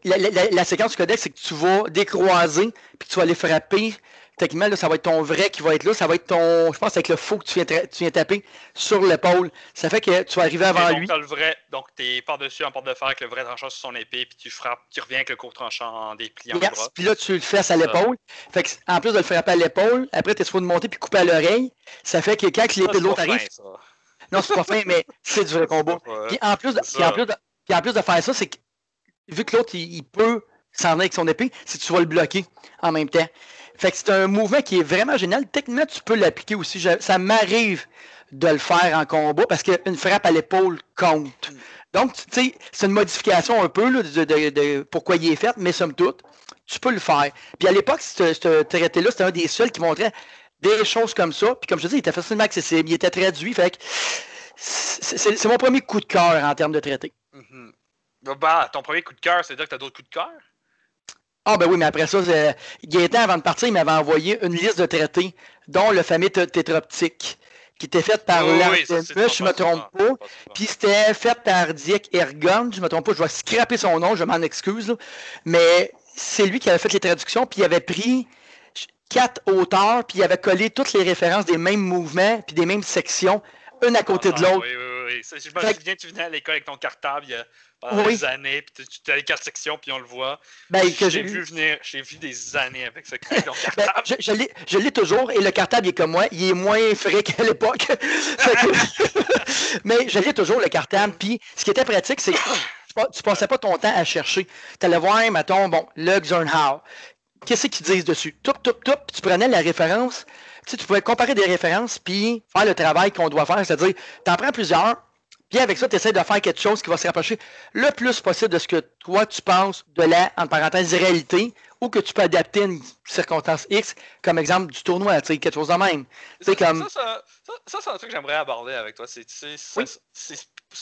la, la, la, séquence du codex, c'est que tu vas décroiser, puis tu vas aller frapper techniquement, là, ça va être ton vrai qui va être là. Ça va être ton. Je pense avec le faux que tu viens, tu viens taper sur l'épaule. Ça fait que tu vas arriver avant donc, lui. le vrai, donc tu es par-dessus en porte de fer avec le vrai tranchant sur son épée, puis tu frappes, tu reviens avec le court tranchant en dépliant yes. Puis là, tu le fesses à l'épaule. Fait que, en plus de le frapper à l'épaule, après, tu es supposé monter puis couper à l'oreille. Ça fait que quand l'épée de l'autre arrive. non, c'est pas fin, mais c'est du vrai combat. Puis en plus de, puis en plus de, puis en plus de faire ça, c'est que vu que l'autre, il, il peut s'en aller avec son épée, que tu vas le bloquer en même temps. Fait que c'est un mouvement qui est vraiment génial. Techniquement, tu peux l'appliquer aussi. ça m'arrive de le faire en combat parce qu'une frappe à l'épaule compte. Donc, tu sais, c'est une modification un peu de, pourquoi il est fait, mais somme toute, tu peux le faire. Puis à l'époque, ce traité-là, c'était un des seuls qui montrait des choses comme ça. Puis comme je te dis, il était facilement accessible. Il était traduit. Fait que c'est mon premier coup de cœur en termes de traité. Mm-hmm. Bah, ton premier coup de cœur, c'est-à-dire que tu as d'autres coups de cœur? Ah ben oui, mais après ça, Gaëtan, avant de partir, il m'avait envoyé une liste de traités, dont le fameux tétroptique, qui était fait par oui, je ne me trompe pas. Puis c'était fait par Dick Ergon, je ne me trompe pas, je vais scraper son nom, je m'en excuse. Mais c'est lui qui avait fait les traductions, puis il avait pris quatre auteurs, puis il avait collé toutes les références des mêmes mouvements, puis des mêmes sections, une à côté de ah, l'autre. Oui, oui, oui. Je me souviens, tu venais à l'école avec ton cartable il y a pendant des années, puis tu as les quatre sections, puis on le voit. Ben, j'ai vu venir, j'ai vu des années avec ce ben, cartable. je, je l'ai toujours, et le cartable est comme moi, il est moins frais qu'à l'époque. Mais je l'ai toujours, le cartable, puis ce qui était pratique, c'est que tu passais pas ton temps à chercher. Tu allais voir, mettons, bon, le Xernhau. Qu'est-ce qu'ils disent dessus? Toup, toup, toup, tu prenais la référence, tu, sais, tu pouvais comparer des références, puis faire le travail qu'on doit faire, c'est-à-dire, tu en prends plusieurs, puis avec ça, tu essaies de faire quelque chose qui va se rapprocher le plus possible de ce que toi, tu penses de la, en parenthèse, réalité, ou que tu peux adapter une circonstance X, comme exemple du tournoi, tu sais, quelque chose de même. Ça, comme... ça, ça, c'est un truc que j'aimerais aborder avec toi. C'est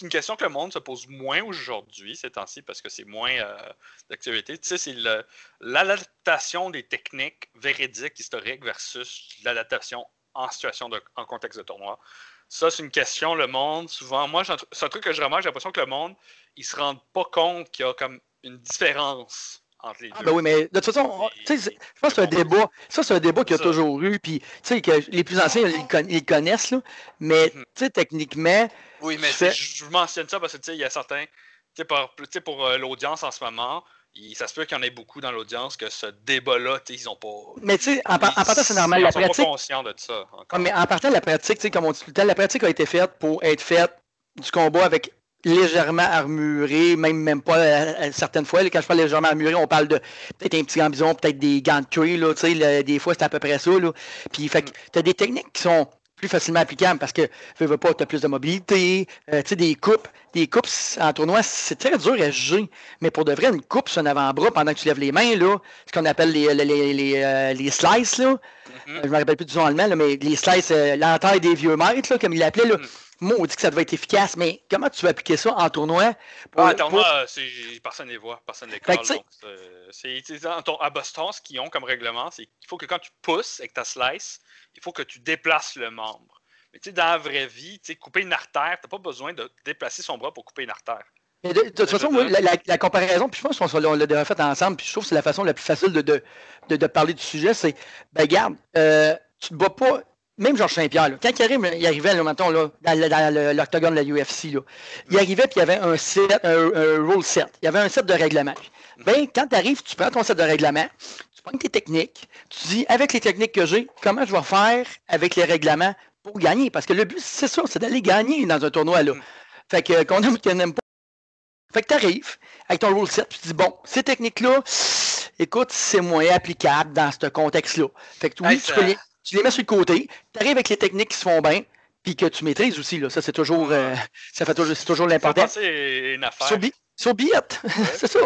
une question que le monde se pose moins aujourd'hui, ces temps-ci, parce que c'est moins euh, d'activité. Tu sais, c'est l'adaptation des techniques véridiques, historiques, versus l'adaptation en situation de, en contexte de tournoi. Ça, c'est une question, le monde, souvent, moi, c'est un truc que je remarque, j'ai l'impression que le monde, ils se rendent pas compte qu'il y a comme une différence entre les ah, deux. Ben oui, mais de toute façon, je pense que c'est un débat. Ça, c'est un débat qu'il y a toujours eu. Puis, tu sais, que les plus anciens, ils, connaissent, là. Mais, mhm. tu sais, techniquement. Oui, mais je mentionne ça parce que, tu sais, il y a certains. Tu sais, pour, pour euh, l'audience en ce moment, ça se peut qu'il y en ait beaucoup dans l'audience que ce débat-là, ils n'ont pas. Mais tu sais, en, partant, c'est normal. Ils sont pas conscients de ça. mais en partant, la pratique, comme on dit tout le temps, la pratique a été faite pour être faite du combat avec légèrement armuré, même même pas euh, euh, certaines fois. quand je parle légèrement armuré, on parle de peut-être un petit gambison, peut-être des gants de cuir, là, des fois c'est à peu près ça. Là. Puis fait tu as des techniques qui sont plus facilement applicable parce que tu veux pas, tu as plus de mobilité, euh, tu sais, des coupes. Des coupes en tournoi, c'est très dur à juger. Mais pour de vrai, une coupe sur un avant-bras pendant que tu lèves les mains, là, ce qu'on appelle les, les, les, euh, les, slices, là. Mm-hmm. Je me rappelle plus du nom allemand, là, mais les slices, euh, l'entaille des vieux maîtres, là, comme il l'appelait, là. Mm. Dit que ça devait être efficace, mais comment tu vas appliquer ça en tournoi? Pour, ah, en tournoi, personne ne les voit, personne ne les colle. C'est à Boston, ce qu'ils ont comme règlement, c'est qu'il faut que quand tu pousses avec ta slice, il faut que tu déplaces le membre. Mais tu sais, dans la vraie vie, tu sais, couper une artère, tu n'as pas besoin de déplacer son bras pour couper une artère. Mais de, toute façon, la, comparaison, puis je pense qu'on l'a déjà fait ensemble, puis je trouve que c'est la façon la plus facile de, de, parler du sujet, c'est, ben regarde, euh, tu ne bats pas, même Georges Saint-Pierre, quand il, arrivait, il arrivait là, mettons, là, dans, l'octogone de la UFC, là, il arrivait puis il y avait un set, un, rule set, il y avait un set de règlement. Ben, quand tu arrives, tu prends ton set de règlement, prends tes techniques, tu dis avec les techniques que j'ai, comment je vais faire avec les règlements pour gagner? Parce que le but, c'est ça, c'est d'aller gagner dans un tournoi là. Mm. Fait que qu'on aime ou qu'on n'aime pas. Fait que tu arrives avec ton rule set, tu dis bon, ces techniques-là, écoute, c'est moins applicable dans ce contexte-là. Fait que oui, tu, les, mets sur le côté, tu arrives avec les techniques qui se font bien, puis que tu maîtrises aussi. Là. Ça, c'est toujours, euh, ça fait toujours, c'est toujours l'important. C'est une affaire. Sur, c'est ça.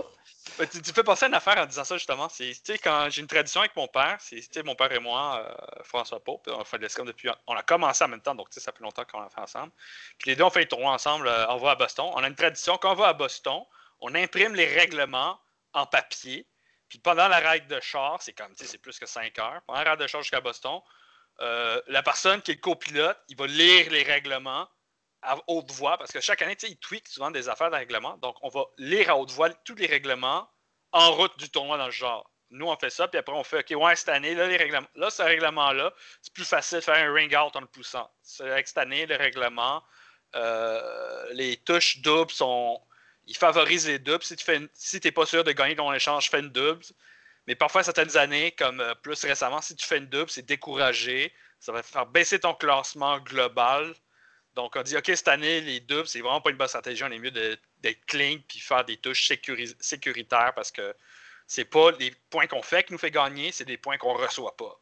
Ben, tu, fais penser à une affaire en disant ça justement. C'est quand j'ai une tradition avec mon père, c'est mon père et moi, euh, François Pope, on fait de l'escalade depuis. On a commencé en même temps, donc ça fait longtemps qu'on l'a fait ensemble. Puis les deux on fait les tournois ensemble, euh, on va à Boston. On a une tradition, quand on va à Boston, on imprime les règlements en papier. Puis pendant la règle de char, c'est comme c'est plus que 5 heures. Pendant la règle de char jusqu'à Boston, euh, la personne qui est le copilote, il va lire les règlements à haute voix, parce que chaque année, ils tweakent souvent des affaires de règlement. Donc, on va lire à haute voix tous les règlements en route du tournoi dans le genre. Nous, on fait ça, puis après, on fait OK, ouais, cette année, là, les règlements, là, ce règlement-là, c'est plus facile de faire un ring out en le poussant. Avec cette année, le règlement, euh, les touches doubles sont. Ils favorisent les doubles. Si tu fais si n'es pas sûr de gagner ton échange, fais une double. Mais parfois, certaines années, comme euh, plus récemment, si tu fais une double, c'est découragé. Ça va faire baisser ton classement global. Donc, on dit, OK, cette année, les doubles, c'est vraiment pas une bonne stratégie. On est mieux d'être clean puis faire des touches sécuritaires parce que c'est pas les points qu'on fait qui nous fait gagner, c'est des points qu'on reçoit pas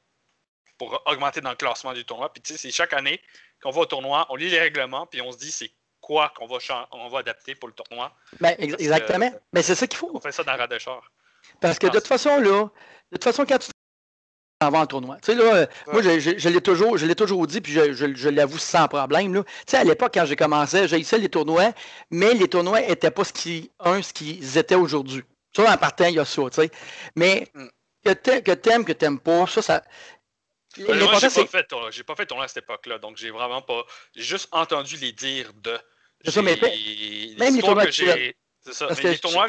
pour augmenter dans le classement du tournoi. Puis, tu sais, c'est chaque année qu'on va au tournoi, on lit les règlements, puis on se dit, c'est quoi qu'on va, on va adapter pour le tournoi. Ben, exactement. Mais c'est ça qu'il faut. On fait ça dans la de Parce que de toute façon, là, de toute façon, quand tu avant le tournoi. Tu sais, là, moi, je, l'ai toujours, je toujours dit, puis je, l'avoue sans problème. Tu sais, à l'époque, quand j'ai commencé, j'ai les tournois, mais les tournois n'étaient pas ce qu'ils, un, ce qu'ils étaient aujourd'hui. Ça, en partant, il y a ça, tu sais. Mais mm. que t'aimes, que t'aimes pas, ça, ça. Ben, moi, j'ai pas, fait, j'ai pas fait tournoi à cette époque-là, donc j'ai vraiment pas. J'ai juste entendu les dire de. C'est ça, mais même les tournois que j'ai c'est ça. Mais les, tournois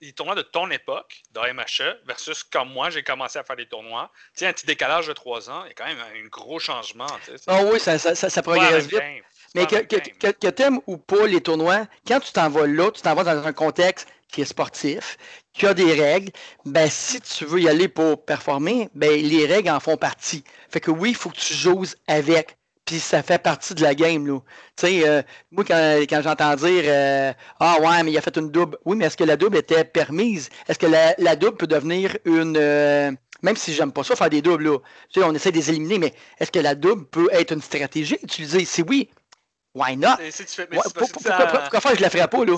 les tournois de ton époque, de MHE, versus quand moi j'ai commencé à faire des tournois, tu sais, un petit décalage de trois ans, il y a quand même un gros changement. Ah oui, ça, ça, ça, progresse vite. Mais que, que, que, tu aimes ou pas les tournois, quand tu t'en vas là, tu t'en vas dans un contexte qui est sportif, qui a des règles, ben si tu veux y aller pour performer, ben les règles en font partie. Fait que oui, il faut que tu joues avec puis ça fait partie de la game. Là. Tu sais, euh, moi, quand, quand j'entends dire euh, Ah ouais, mais il a fait une double. Oui, mais est-ce que la double était permise? Est-ce que la, la, double peut devenir une. Euh, même si j'aime pas ça, faire des doubles, là. Tu sais, on essaie de les éliminer, mais est-ce que la double peut être une stratégie utilisée? Si oui, why not? pourquoi, faire je la ferais pas, là?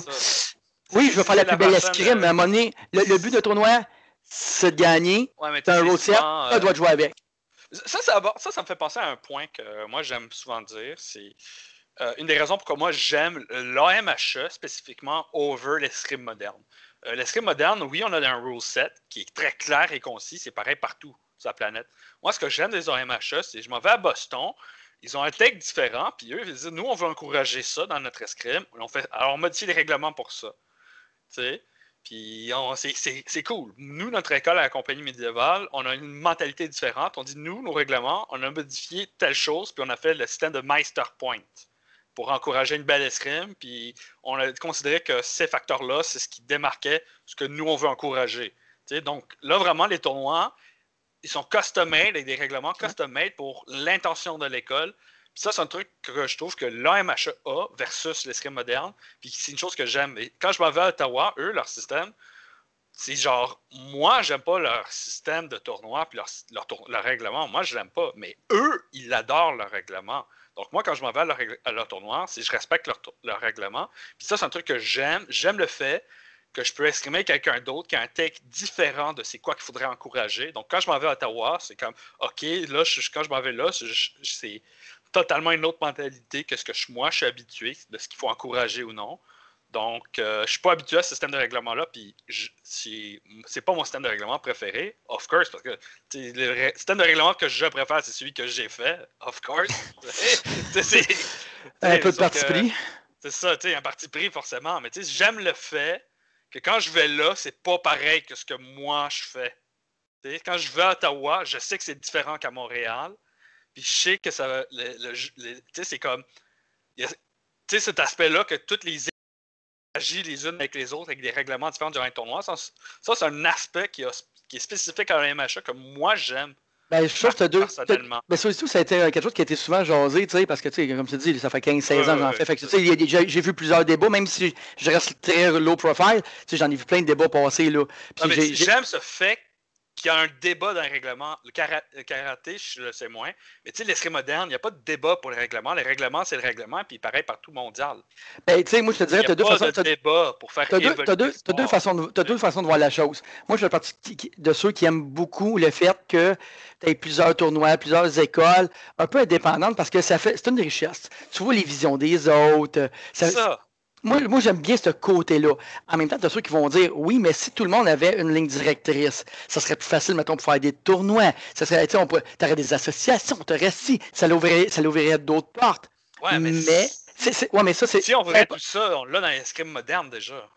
Oui, je veux faire la plus belle escrime, à un moment donné, le, but de tournoi, c'est de gagner. Ouais, un road tu dois jouer avec. Ça ça, me fait penser à un point que moi j'aime souvent dire. C'est euh, une des raisons pourquoi moi j'aime l'AMHE spécifiquement over l'escrime moderne. Euh, l'escrime moderne, oui, on a un rule set qui est très clair et concis. C'est pareil partout sur la planète. Moi, ce que j'aime des AMHE, c'est je m'en vais à Boston. Ils ont un tech différent, puis eux, ils disent nous, on veut encourager ça dans notre escrime. On fait, alors, on modifie les règlements pour ça. Tu sais? Puis c'est cool. Nous, notre école à la compagnie médiévale, on a une mentalité différente. On dit, nous, nos règlements, on a modifié telle chose, puis on a fait le système de Meister Point pour encourager une belle escrime. Puis on a considéré que ces facteurs-là, c'est ce qui démarquait ce que nous, on veut encourager. donc là, vraiment, les tournois, ils sont custom-made, avec des règlements custom-made pour l'intention de l'école ça, c'est un truc que je trouve que l'AMHE a versus l'escrime moderne. Puis c'est une chose que j'aime. Quand je m'en vais à Ottawa, eux, leur système, c'est genre, moi, j'aime pas leur système de tournoi puis leur, leur, règlement. Moi, je l'aime pas. Mais eux, ils adorent leur règlement. Donc, moi, quand je m'en vais à leur, tournoi, c'est je respecte leur, leur règlement. Puis ça, c'est un truc que j'aime. J'aime le fait que je peux exprimer quelqu'un d'autre qui a un take différent de c'est quoi qu'il faudrait encourager. Donc, quand je m'en vais à Ottawa, c'est comme, OK, là, quand je m'en vais là, c'est totalement une autre mentalité que ce que moi, je suis habitué, de ce qu'il faut encourager ou non. Donc, euh, je ne suis pas habitué à ce système de règlement-là, puis c'est pas mon système de règlement préféré, of course, parce que le système de règlement que je préfère, c'est celui que j'ai fait, of course. un peu de parti pris. C'est ça, tu sais, un parti pris forcément, mais j'aime le fait que quand je vais là, c'est pas pareil que ce que moi je fais. quand je vais à Ottawa, je sais que c'est différent qu'à Montréal, puis je sais que ça le, tu sais, c'est comme. Tu sais, cet aspect-là que toutes les agissent les unes avec les autres avec des règlements différents durant un tournoi, ça, ça c'est un aspect qui, qui, est spécifique à un MHA que moi j'aime. Ben, je trouve que deux. Ben, surtout, ça a été quelque chose qui a été souvent jasé, tu sais, parce que, tu sais, comme tu dis, ça fait 15-16 ans que j'en fais. fait que, tu sais, j'ai vu plusieurs débats, même si je reste très low profile, tu sais, j'en ai vu plein de débats passer, là. J'aime ce fait qu'il y a un débat dans le règlement. Le, karaté, je le sais moins. Mais tu sais, l'escrime moderne, il n'y a pas de débat pour le règlement. Le règlement, c'est le règlement, puis pareil partout mondial. Ben, tu sais, moi, je te dirais, tu as deux façons. de débat pour faire Tu as, deux, façons de, as deux façons de voir la chose. Moi, je fais partie de ceux qui aiment beaucoup le fait que tu aies plusieurs tournois, plusieurs écoles, un peu indépendantes, parce que ça fait c'est une richesse. Tu vois les visions des autres. C'est ça. Moi, moi j'aime bien ce côté-là. En même temps, tu as ceux qui vont dire oui, mais si tout le monde avait une ligne directrice, ça serait plus facile, mettons, pour faire des tournois. Ça serait, tu aurais des associations, tu aurais si, ça l'ouvrirait, ça l'ouvrirait d'autres portes. Ouais, mais, ouais, mais ça, c'est. Si on ferait tout ça, on l'a dans l'escrime moderne déjà.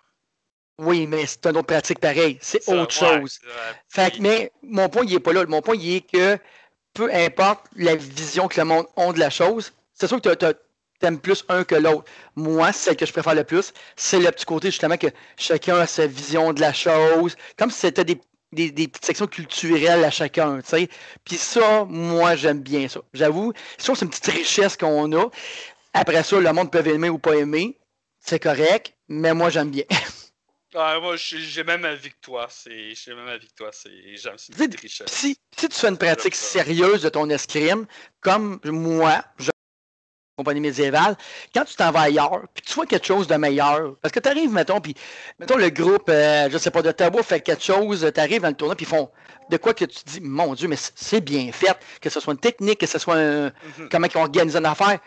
Oui, mais c'est une autre pratique pareil. C'est autre chose. Fait mais mon point, il n'est pas là. Mon point, il est que peu importe la vision que le monde a de la chose, c'est sûr que tu as, t'aimes plus un que l'autre. Moi, celle que je préfère le plus, c'est le petit côté justement que chacun a sa vision de la chose, comme si c'était des, petites sections culturelles à chacun, tu sais. Puis ça, moi, j'aime bien ça. J'avoue, c'est une petite richesse qu'on a. Après ça, le monde peut aimer ou pas aimer, c'est correct, mais moi, j'aime bien. Ah, moi, j'ai même que toi. J'ai même que toi. J'aime cette richesse. Si, si tu fais une pratique sérieuse de ton escrime, comme moi, compagnie médiévale. Quand tu t'en vas ailleurs, puis tu vois quelque chose de meilleur, parce que tu arrives, mettons, puis mettons le groupe, euh, je sais pas, de Tabou fait quelque chose, tu arrives dans le tournoi, puis ils font de quoi que tu te dis, mon Dieu, mais c'est bien fait, que ce soit une technique, que ce soit un, mm-hmm. comment ils organisent une affaire.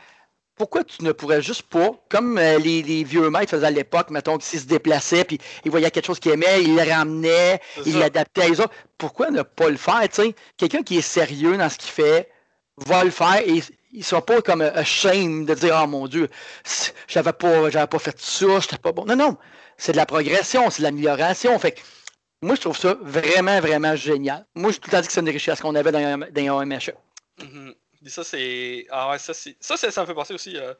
Pourquoi tu ne pourrais juste pas, comme euh, les, vieux maîtres faisaient à l'époque, mettons, s'ils se déplaçaient, puis ils voyaient quelque chose qu'ils aimaient, ils le ramenaient, ils l'adaptaient à eux autres. Pourquoi ne pas le faire, tu sais? Quelqu'un qui est sérieux dans ce qu'il fait va le faire et ils sont pas comme shame de dire, oh mon Dieu, j'avais pas, j'avais pas fait ça, j'étais pas bon. Non, non. C'est de la progression, c'est de l'amélioration. Fait que, moi, je trouve ça vraiment, vraiment génial. Moi, j'ai tout le temps dit que c'est une richesse qu'on avait dans, dans un MHE. Mm-hmm. Ça, c'est. Ah ouais, ça, c'est. Ça me fait penser aussi. Euh,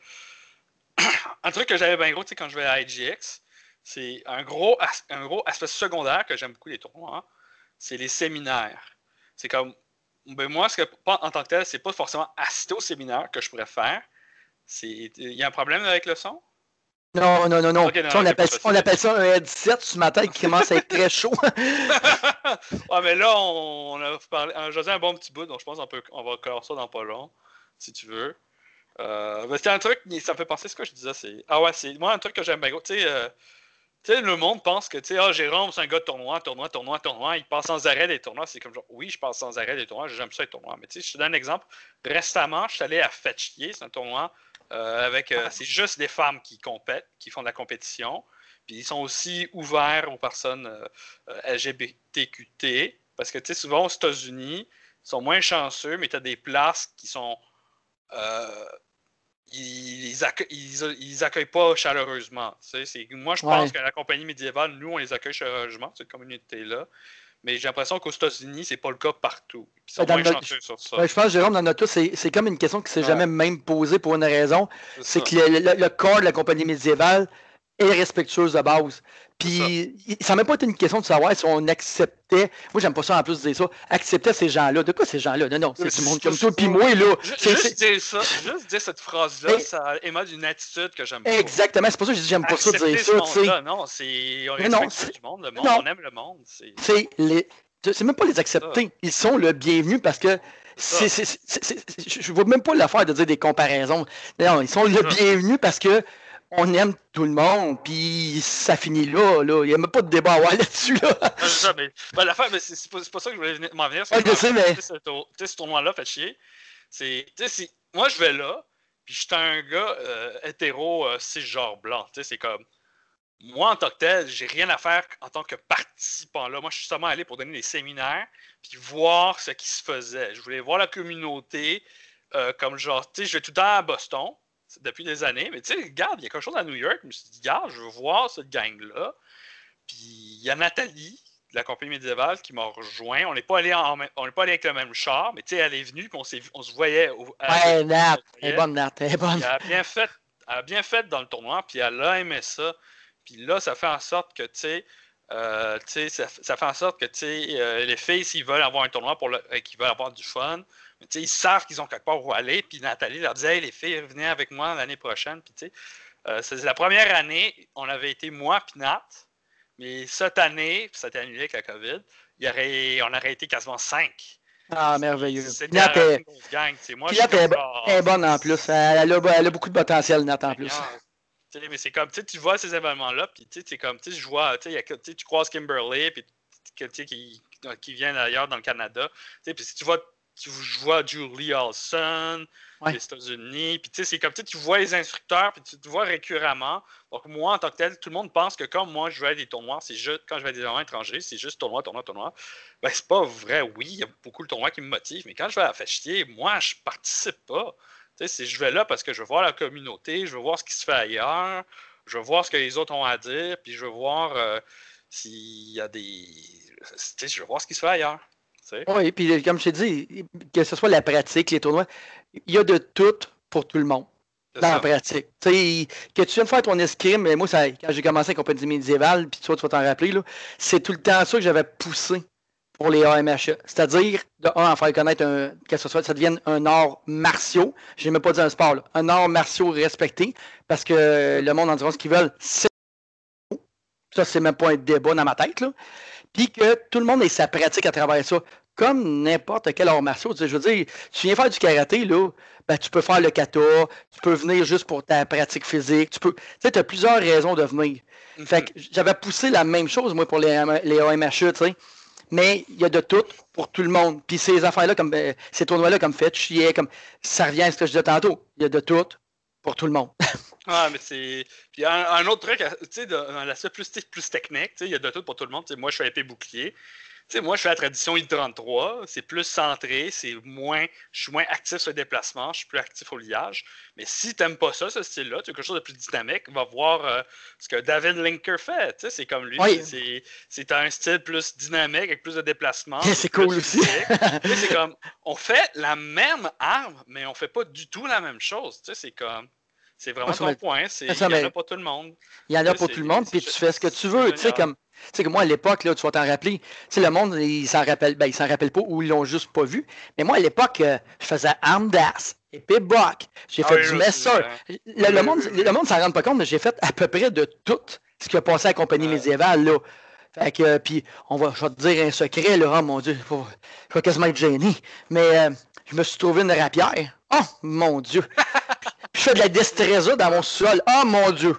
un truc que j'avais bien gros, tu sais, quand je vais à IGX, c'est un gros, un gros aspect secondaire que j'aime beaucoup les tournois, hein, c'est les séminaires. C'est comme. Ben moi, ce que, en tant que tel, c'est pas forcément assister au séminaire que je pourrais faire. Il y a un problème avec le son? Non, non, non, non. on, appelle, on, appelle, ça un headset ce matin qui commence à être très chaud. ouais, mais là, on, a parlé, on un bon petit bout, donc je pense qu'on peut, on va clore ça dans pas long, si tu veux. Euh, c'était un truc, ça me fait penser ce que je disais. C'est, ah ouais, c'est moi un truc que j'aime bien. Tu sais, euh, tu sais, le monde pense que, tu sais, ah, Jérôme, c'est un gars de tournoi, tournoi, tournoi, tournoi. Il passe sans arrêt des tournois. C'est comme genre, oui, je passe sans arrêt des tournois, j'aime ça les tournois. Mais tu sais, je te donne un exemple. Récemment, je suis allé à Fetchier, c'est un tournoi euh, avec, euh, c'est juste des femmes qui compètent, qui font de la compétition. Puis ils sont aussi ouverts aux personnes euh, LGBTQT. Parce que, tu sais, souvent aux États-Unis, ils sont moins chanceux, mais tu as des places qui sont. Ils, ils, accueillent, pas chaleureusement. Moi, je pense que la compagnie médiévale, nous, on les accueille chaleureusement, cette communauté-là. Mais j'ai l'impression qu'aux États-Unis, c'est pas le cas partout. Ils sont moins chanceux sur ça. je pense, Jérôme, dans notre cas, c'est comme une question qui s'est jamais même posée pour une raison. C'est que le, corps de la compagnie médiévale est respectueuse de base. Puis, ça n'a même pas été une question de savoir si on acceptait, moi j'aime pas ça en plus de dire ça, accepter ces gens-là. De quoi ces gens-là? Non, non, c'est du monde comme toi, puis moi, là. Juste dire ça, juste dire cette phrase-là, ça émane d'une attitude que j'aime pas. Exactement, c'est pour ça que je dis j'aime pas ça dire ça. Ce non, c'est. On respecte du monde, le monde, on aime le monde. C'est les. C'est même pas les accepter. Ils sont le bienvenu parce que c'est, je ne vois même pas l'affaire de dire des comparaisons. Non, ils sont le bienvenu parce que on aime tout le monde, puis ça finit là. là. Il n'y a même pas de débat à avoir là-dessus. Là. ça, mais, ben, l'affaire, mais c'est, pas, pas, ça que je voulais m'en venir. Ouais, je sais, mais... Tu sais, ce tournoi-là fait chier. C'est, si, moi, je vais là, puis je suis un gars euh, hétéro, euh, cisgenre blanc. C'est comme. Moi, en tant que tel, j'ai rien à faire en tant que participant là. Moi, je suis seulement allé pour donner des séminaires, puis voir ce qui se faisait. Je voulais voir la communauté, euh, comme genre, tu sais, je vais tout le temps à Boston depuis des années. Mais tu sais, regarde, il y a quelque chose à New York. Je me suis dit, regarde, je veux voir cette gang-là. Puis il y a Nathalie, de la compagnie médiévale, qui m'a rejoint. On n'est pas allé on pas allé avec le même char, mais tu sais, elle est venue, puis on, on se voyait. ouais, Nat, elle est bonne, Nat, elle est bonne. Elle a bien fait, elle a bien fait dans le tournoi, puis elle a aimé ça. Puis là, ça fait en sorte que, tu sais, euh, ça, ça, fait en sorte que euh, les filles, s'ils veulent avoir un tournoi pour le, euh, qu'ils veulent avoir du fun, ils savent qu'ils ont quelque part où aller. Puis Nathalie leur disait les filles, venez avec moi l'année prochaine. Puis, euh, c'est la première année, on avait été moi puis Nat. Mais cette année, puis ça a été annulé avec la COVID, il y aurait, on aurait été quasiment cinq. Ah, merveilleux. Nat est, gang, moi, Nat est, est, bonne en plus. Elle a, elle a, beaucoup de potentiel, Nat, en plus. mais c'est comme, tu vois ces événements-là, puis tu comme, tu je vois, tu tu croises Kimberly, puis qui, qui vient d'ailleurs dans le Canada. Puis si tu vois tu vois Julie Olson des États-Unis. Puis tu sais, c'est comme tu vois les instructeurs, puis tu te vois récurremment. Donc moi, en tant que tel, tout le monde pense que comme moi, je vais à des tournois, c'est juste, quand je vais à des tournois étrangers, c'est juste tournoi, tournoi, tournoi. Ben, c'est pas vrai. Oui, il y a beaucoup de tournois qui me motivent, mais quand je vais à la moi, je participe pas. Tu sais, je vais là parce que je veux voir la communauté, je veux voir ce qui se fait ailleurs, je veux voir ce que les autres ont à dire, puis je veux voir euh, s'il y a des. Tu sais, je veux voir ce qui se fait ailleurs. Oui, et puis comme je t'ai dit, que ce soit la pratique, les tournois, il y a de tout pour tout le monde dans la pratique. que tu viennes faire ton escrime, mais moi, ça, quand j'ai commencé à compagnie médiévale, puis toi, tu vas t'en rappeler, c'est tout le temps ça que j'avais poussé pour les AMHE. C'est-à-dire, de un, en faire connaître un, que ce soit, ça devienne un art martiaux. Je n'ai même pas dit un sport, là. un art martiaux respecté, parce que le monde en disant ce qu'ils veulent, c'est ça, c'est même pas un débat dans ma tête. Là puis que tout le monde ait sa pratique à travers ça. comme n'importe quel art martial. je veux dire, tu viens faire du karaté, là, ben, tu peux faire le kata, tu peux venir juste pour ta pratique physique. Tu peux. Tu as plusieurs raisons de venir. Fait que j'avais poussé la même chose, moi, pour les, les AMHE, tu sais. Mais il y a de tout pour tout le monde. Puis ces affaires-là, comme ben, ces tournois-là, comme fait chier, comme ça revient à ce que je disais tantôt. Il y a de tout pour tout le monde. ah, mais c'est. Puis un, autre truc, tu sais, dans l'aspect plus, plus technique, il y a de tout pour tout le monde. moi, je suis épée bouclier sais, moi, je fais la tradition I-33. C'est plus centré, c'est moins, je suis moins actif sur le déplacement, je suis plus actif au liage. Mais si tu n'aimes pas ça, ce style-là, tu as quelque chose de plus dynamique, va voir euh, ce que David Linker fait. Tu sais, c'est comme lui, c'est un style plus dynamique, avec plus de déplacement. c'est cool aussi. c'est comme, on fait la même arme, mais on fait pas du tout la même chose. Tu sais, c'est comme. C'est vraiment ton point. Il y en a pour tout le monde. Il y en a pour tout le monde, puis tu fais ce que tu veux. Tu sais, comme tu sais que moi, à l'époque, là, tu vas t'en rappeler, tu sais, le monde, il s'en rappelle, ben, s'en rappelle pas ou ils l'ont juste pas vu. Mais moi, à l'époque, euh, je faisais arme d'as, épée boc, j'ai fait ah du messer. Le, monde, le monde s'en rend pas compte, mais j'ai fait à peu près de tout ce qui a passé à la compagnie médiévale, là. Fait que, euh, puis, on va, je vais te dire un secret, là, oh mon Dieu, je vais quasiment être gêné. Mais euh, je me suis trouvé une rapière. Oh, mon Dieu. je fais de la destreza dans mon sol. Oh, mon Dieu.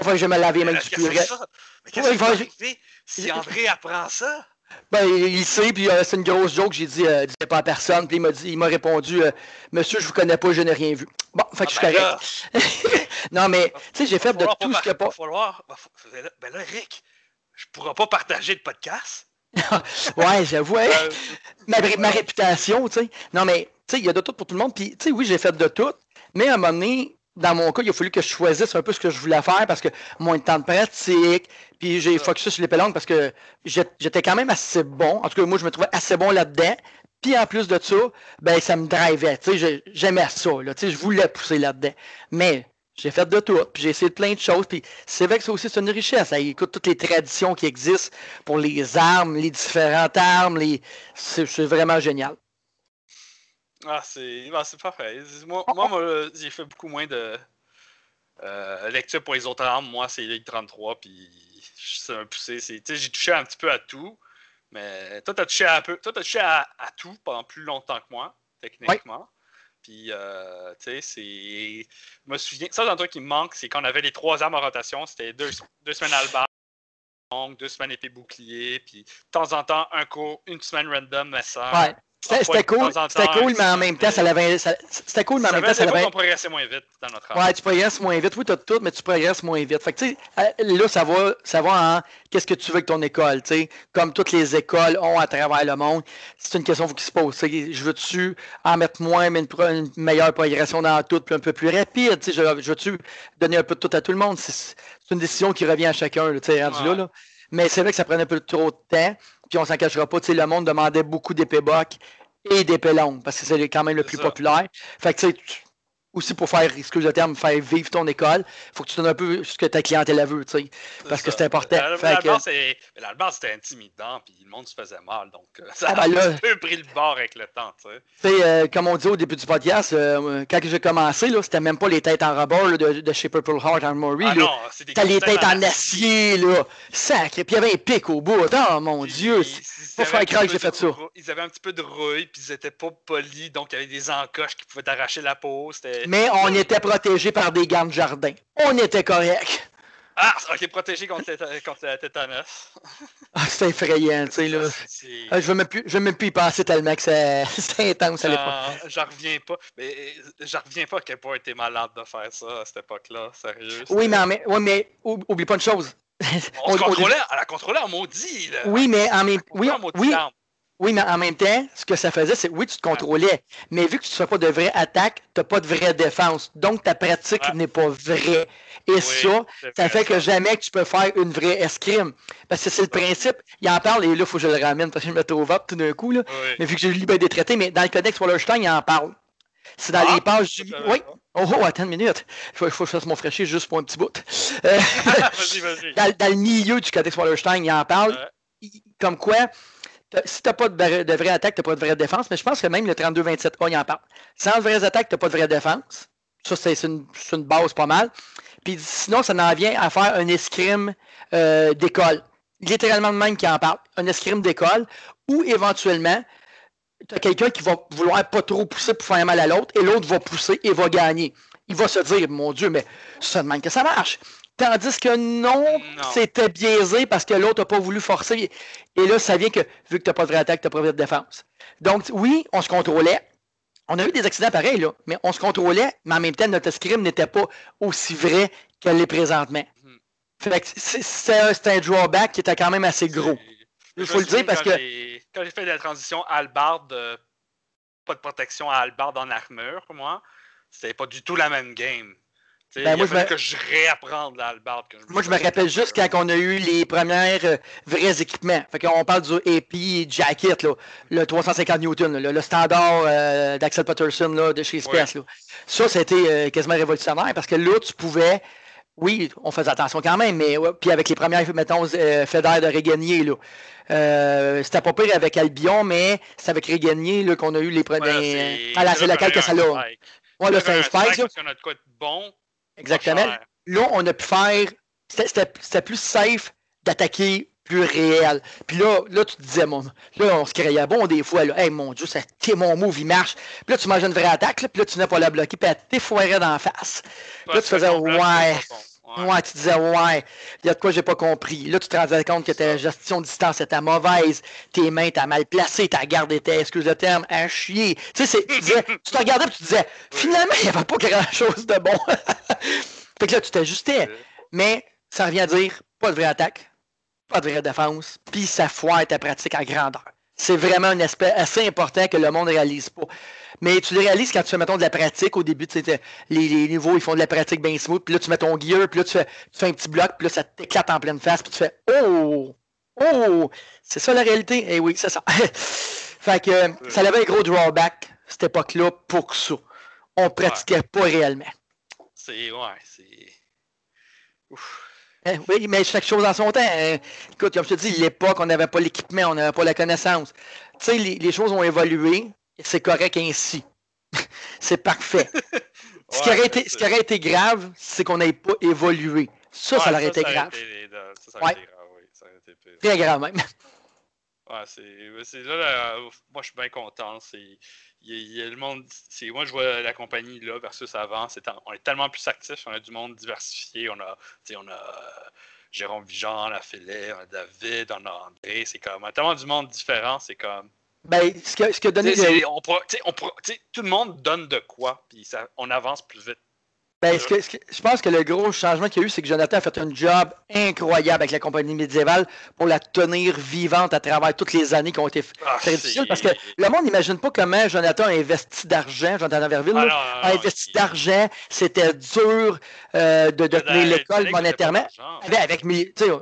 Enfin, je vais me laver les mains du Qu'est-ce qui va arriver si André apprend ça? Ben, il sait, puis euh, c'est une grosse joke. J'ai dit, euh, disais pas à personne. Puis il m'a dit, il m'a répondu, euh, Monsieur, je vous connais pas, je n'ai rien vu. Bon, fait que je suis ah, ben correct. non, mais, tu sais, j'ai fait de tout ce a pas. Falloir... Ben là, Rick, je ne pourrai pas partager le podcast. ouais, j'avoue. Hein. ma, ma, réputation, tu sais. Non, mais, tu sais, il y a de tout pour tout le monde. Puis, tu sais, oui, j'ai fait de tout. Mais à un moment donné, dans mon cas, il a fallu que je choisisse un peu ce que je voulais faire parce que moins de temps de pratique. Puis j'ai focusé sur les langues parce que j'étais quand même assez bon. En tout cas, moi, je me trouvais assez bon là-dedans. Puis en plus de ça, ben ça me drivait. J'aimais ça. Là, je voulais pousser là-dedans. Mais j'ai fait de tout. Puis j'ai essayé plein de choses. Puis c'est vrai que c'est aussi une richesse. Ça écoute toutes les traditions qui existent pour les armes, les différentes armes. Les... C'est vraiment génial. Ah, c'est bah, parfait. Moi, moi, j'ai fait beaucoup moins de euh, lecture pour les autres armes. Moi, c'est Ligue 33, puis c'est un poussé. J'ai touché un petit peu à tout, mais toi, tu as touché à, peu, toi, as touché à, tout pendant plus longtemps que moi, techniquement. Puis, euh, tu sais, c'est. Je me souviens, ça, c'est un truc qui me manque, c'est qu'on avait les trois armes en rotation. C'était deux, deux semaines albar, deux semaines épée bouclier, puis de temps en temps, un cours, une semaine random, mais ça. C'était cool, c'était cool, mais en même temps, ça l'avait. C'était cool, mais en même temps, ça l'avait. On progressait moins vite dans notre Ouais, tu progresses moins vite. Oui, tu as tout, mais tu progresses moins vite. Fait que, tu sais, là, ça va, ça va en qu'est-ce que tu veux avec ton école, tu sais. Comme toutes les écoles ont à travers le monde, c'est une question qui se pose. Je veux-tu en mettre moins, mais une, meilleure progression dans tout, puis un peu plus rapide, tu sais. Je, veux-tu donner un peu de tout à tout le monde? C'est une décision qui revient à chacun, tu sais, rendu là, là. Mais c'est vrai que ça prenait un peu trop de temps. Puis on s'en cachera pas, tu sais, le monde demandait beaucoup d'épée boc et d'épée longue, parce que c'est quand même le plus populaire. Fait que tu sais, aussi pour faire, excuse le terme, faire vivre ton école, il faut que tu donnes un peu ce que ta clientèle a vu, tu sais, parce que c'est important. L'Albert, c'était intimidant, puis le monde se faisait mal, donc euh, ça ah, ben a un peu pris le bord avec le temps, tu sais. Euh, comme on dit au début du podcast, euh, quand j'ai commencé, c'était même pas les têtes en rebord de, de, chez Purple Heart Armory. Ah non, c'était les têtes en acier, là, sacré, puis il y avait un pic au bout, oh mon Dieu, pour faire croire que j'ai fait ça. Ils avaient un petit peu de rouille, puis ils étaient pas polis, donc il y avait des encoches qui pouvaient t'arracher la peau, c'était mais on était protégé par des gardes jardin. On était correct. Ah, ok, protégé contre, contre la tétanos. ah, c'est effrayant, tu sais, là. Ah, je veux même plus, je veux même plus y passer tellement que c'est intense à l'époque. J'en reviens pas. Mais j'en reviens pas à quel point t'es malade de faire ça à cette époque-là, sérieux. Oui, mais, mais, oui, mais oublie pas une chose. On, se contrôlait, on en maudit, là. Oui, mais en même oui, oui, oui, mais en même temps, ce que ça faisait, c'est oui, tu te contrôlais, mais vu que tu ne fais pas de vraie attaque, tu n'as pas de vraie défense. Donc, ta pratique n'est pas vraie. Et ça, ça fait que jamais tu peux faire une vraie escrime. Parce que c'est le principe. Il en parle, et là, il faut que je le ramène parce que je me trouve up tout d'un coup. Là. Mais vu que j'ai lu bien des traités, mais dans le Codex Wallerstein, il en parle. C'est dans ah, les pages du. Oui. Oh, oh, attends une minute. Il faut, que je fasse mon fraîchier juste pour un petit bout. Euh, vas-y, vas-y. Dans, dans, le milieu du Codex Wallerstein, il en parle. Comme quoi, si tu n'as pas de, vraie attaque, tu n'as pas de vraie défense, mais je pense que même le 32-27A, il en parle. Sans vraies attaques, tu n'as pas de vraie défense. Ça, c'est une, base pas mal. Puis sinon, ça en vient à faire un escrime euh, d'école. Littéralement le même qui en parle. Un escrime d'école ou éventuellement, tu as quelqu'un qui va vouloir pas trop pousser pour faire mal à l'autre, et l'autre va pousser et va gagner. Il va se dire, mon Dieu, mais c'est de même que ça marche. Tandis que non, c'était biaisé parce que l'autre n'a pas voulu forcer. Et là, ça vient que, vu que tu n'as pas de vraie attaque, tu n'as pas de vraie défense. Donc, oui, on se contrôlait. On a eu des accidents pareils, là, mais on se contrôlait, mais en même temps, notre escrime n'était pas aussi vrai qu'elle l'est présentement. Hmm. Fait que c'est un drawback qui était quand même assez gros. Il faut le dire parce que. Quand j'ai fait la transition Albarde, euh, pas de protection à Albarde en armure, moi, c'était pas du tout la même game. Ben, moi, je que je réapprendre. Moi, je me rappelle juste quand on a eu les premiers euh, vrais équipements. Fait qu'on parle du AP Jacket, là, le 350 Newton, le standard euh, d'Axel Patterson là, de chez Space. Ça, c'était quasiment révolutionnaire parce que là, tu pouvais oui, on faisait attention quand même, mais puis avec les premières, mettons, euh, de Régagnier, là. Euh, c'était pas pire avec Albion, mais c'est avec Régagnier là, qu'on a eu les premiers. ah là, c'est que ça l'a? Ouais, là, c'est un spike. bon. Exactement. Là, on a pu faire. C'était plus safe d'attaquer plus réel. Puis là, là, tu te disais, mon, là, on se créait bon des fois, là, hey, mon Dieu, ça, mon move, il marche. Puis là, tu manges une vraie attaque, là, puis là, tu n'as pas la bloquer, puis elle t'effoirait d'en face. Puis là, tu faisais, ouais. Ouais. tu disais, ouais, il y a de quoi j'ai pas compris. Là, tu te rendais compte que ta gestion de distance était mauvaise, tes mains, t'as mal placé, ta garde était, excuse le terme, à chier. Tu sais, tu disais, tu te regardais et tu disais, finalement, il n'y avait pas grand-chose de bon. fait que là, tu t'ajustais. Mais ça revient à dire, pas de vraie attaque, pas de vraie défense, puis ça foire ta pratique à grandeur. C'est vraiment un aspect assez important que le monde ne réalise pas. Mais tu le réalises quand tu fais, mettons, de la pratique. Au début, tu sais, les, les, niveaux, ils font de la pratique bien smooth. Puis là, tu mets ton gear, puis là, tu fais, tu fais un petit bloc, puis là, ça t'éclate en pleine face, puis tu fais Oh! Oh! C'est ça la réalité? Eh oui, c'est ça. fait que ça avait un gros drawback, cette époque-là, pour ça. On pratiquait pas réellement. C'est. Ouais, c'est. Ouf. Eh oui, mais chaque chose en son temps. Hein. Écoute, comme je te dis, l'époque, on n'avait pas l'équipement, on n'avait pas la connaissance. Tu sais, les, choses ont évolué, c'est correct ainsi. c'est parfait. ce, qui aurait été, ce qui aurait été grave, c'est qu'on n'ait pas évolué. Ça, ça aurait été grave. ça, aurait été grave, oui. Ça aurait été Très grave même. Ouais, c'est là, moi je suis bien content. C'est le monde. Moi, je vois la compagnie là versus avant. on est tellement plus actifs, on a du monde diversifié. On a, on a euh, Jérôme Vigeant, on a Philip, on a David, on a André. C'est comme. On a tellement du monde différent. C'est comme. Ben, ce que, ce que donné. On, on, tout le monde donne de quoi, puis on avance plus vite. Ben, ce que, je pense que le gros changement qu'il y a eu, c'est que Jonathan a fait un job incroyable avec la compagnie médiévale pour la tenir vivante à travers toutes les années qui ont été ah, très difficiles. Parce que le monde n'imagine pas comment Jonathan a investi d'argent, Jonathan Verville ah, a investi d'argent. C'était dur euh, de, de tenir l'école monétairement. Avec, avec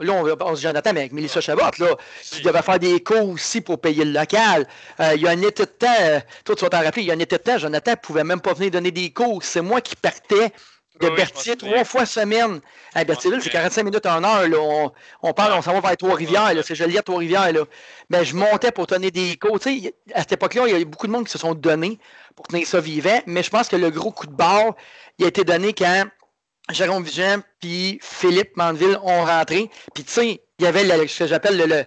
là, on pense Jonathan, mais avec Mélissa Chabot, là, qui devait faire des cours aussi pour payer le local. Euh, il y a un été de temps, euh, toi tu vas t'en rappeler, il y a un été de temps, Jonathan ne pouvait même pas venir donner des cours. C'est moi qui partais de Berthier trois fois semaine. À Berthierville, c'est 45 minutes en heure. Là. On, parle, on s'en va vers Trois-Rivières. C'est joli à Trois-Rivières. Mais je montais pour donner des cours. à cette époque-là, il y a eu beaucoup de monde qui se sont donnés pour tenir ça vivant. Mais je pense que le gros coup de barre, il a été donné quand Jérôme Vigent puis Philippe Mandeville ont rentré. Puis tu sais, il y avait ce que j'appelle le le,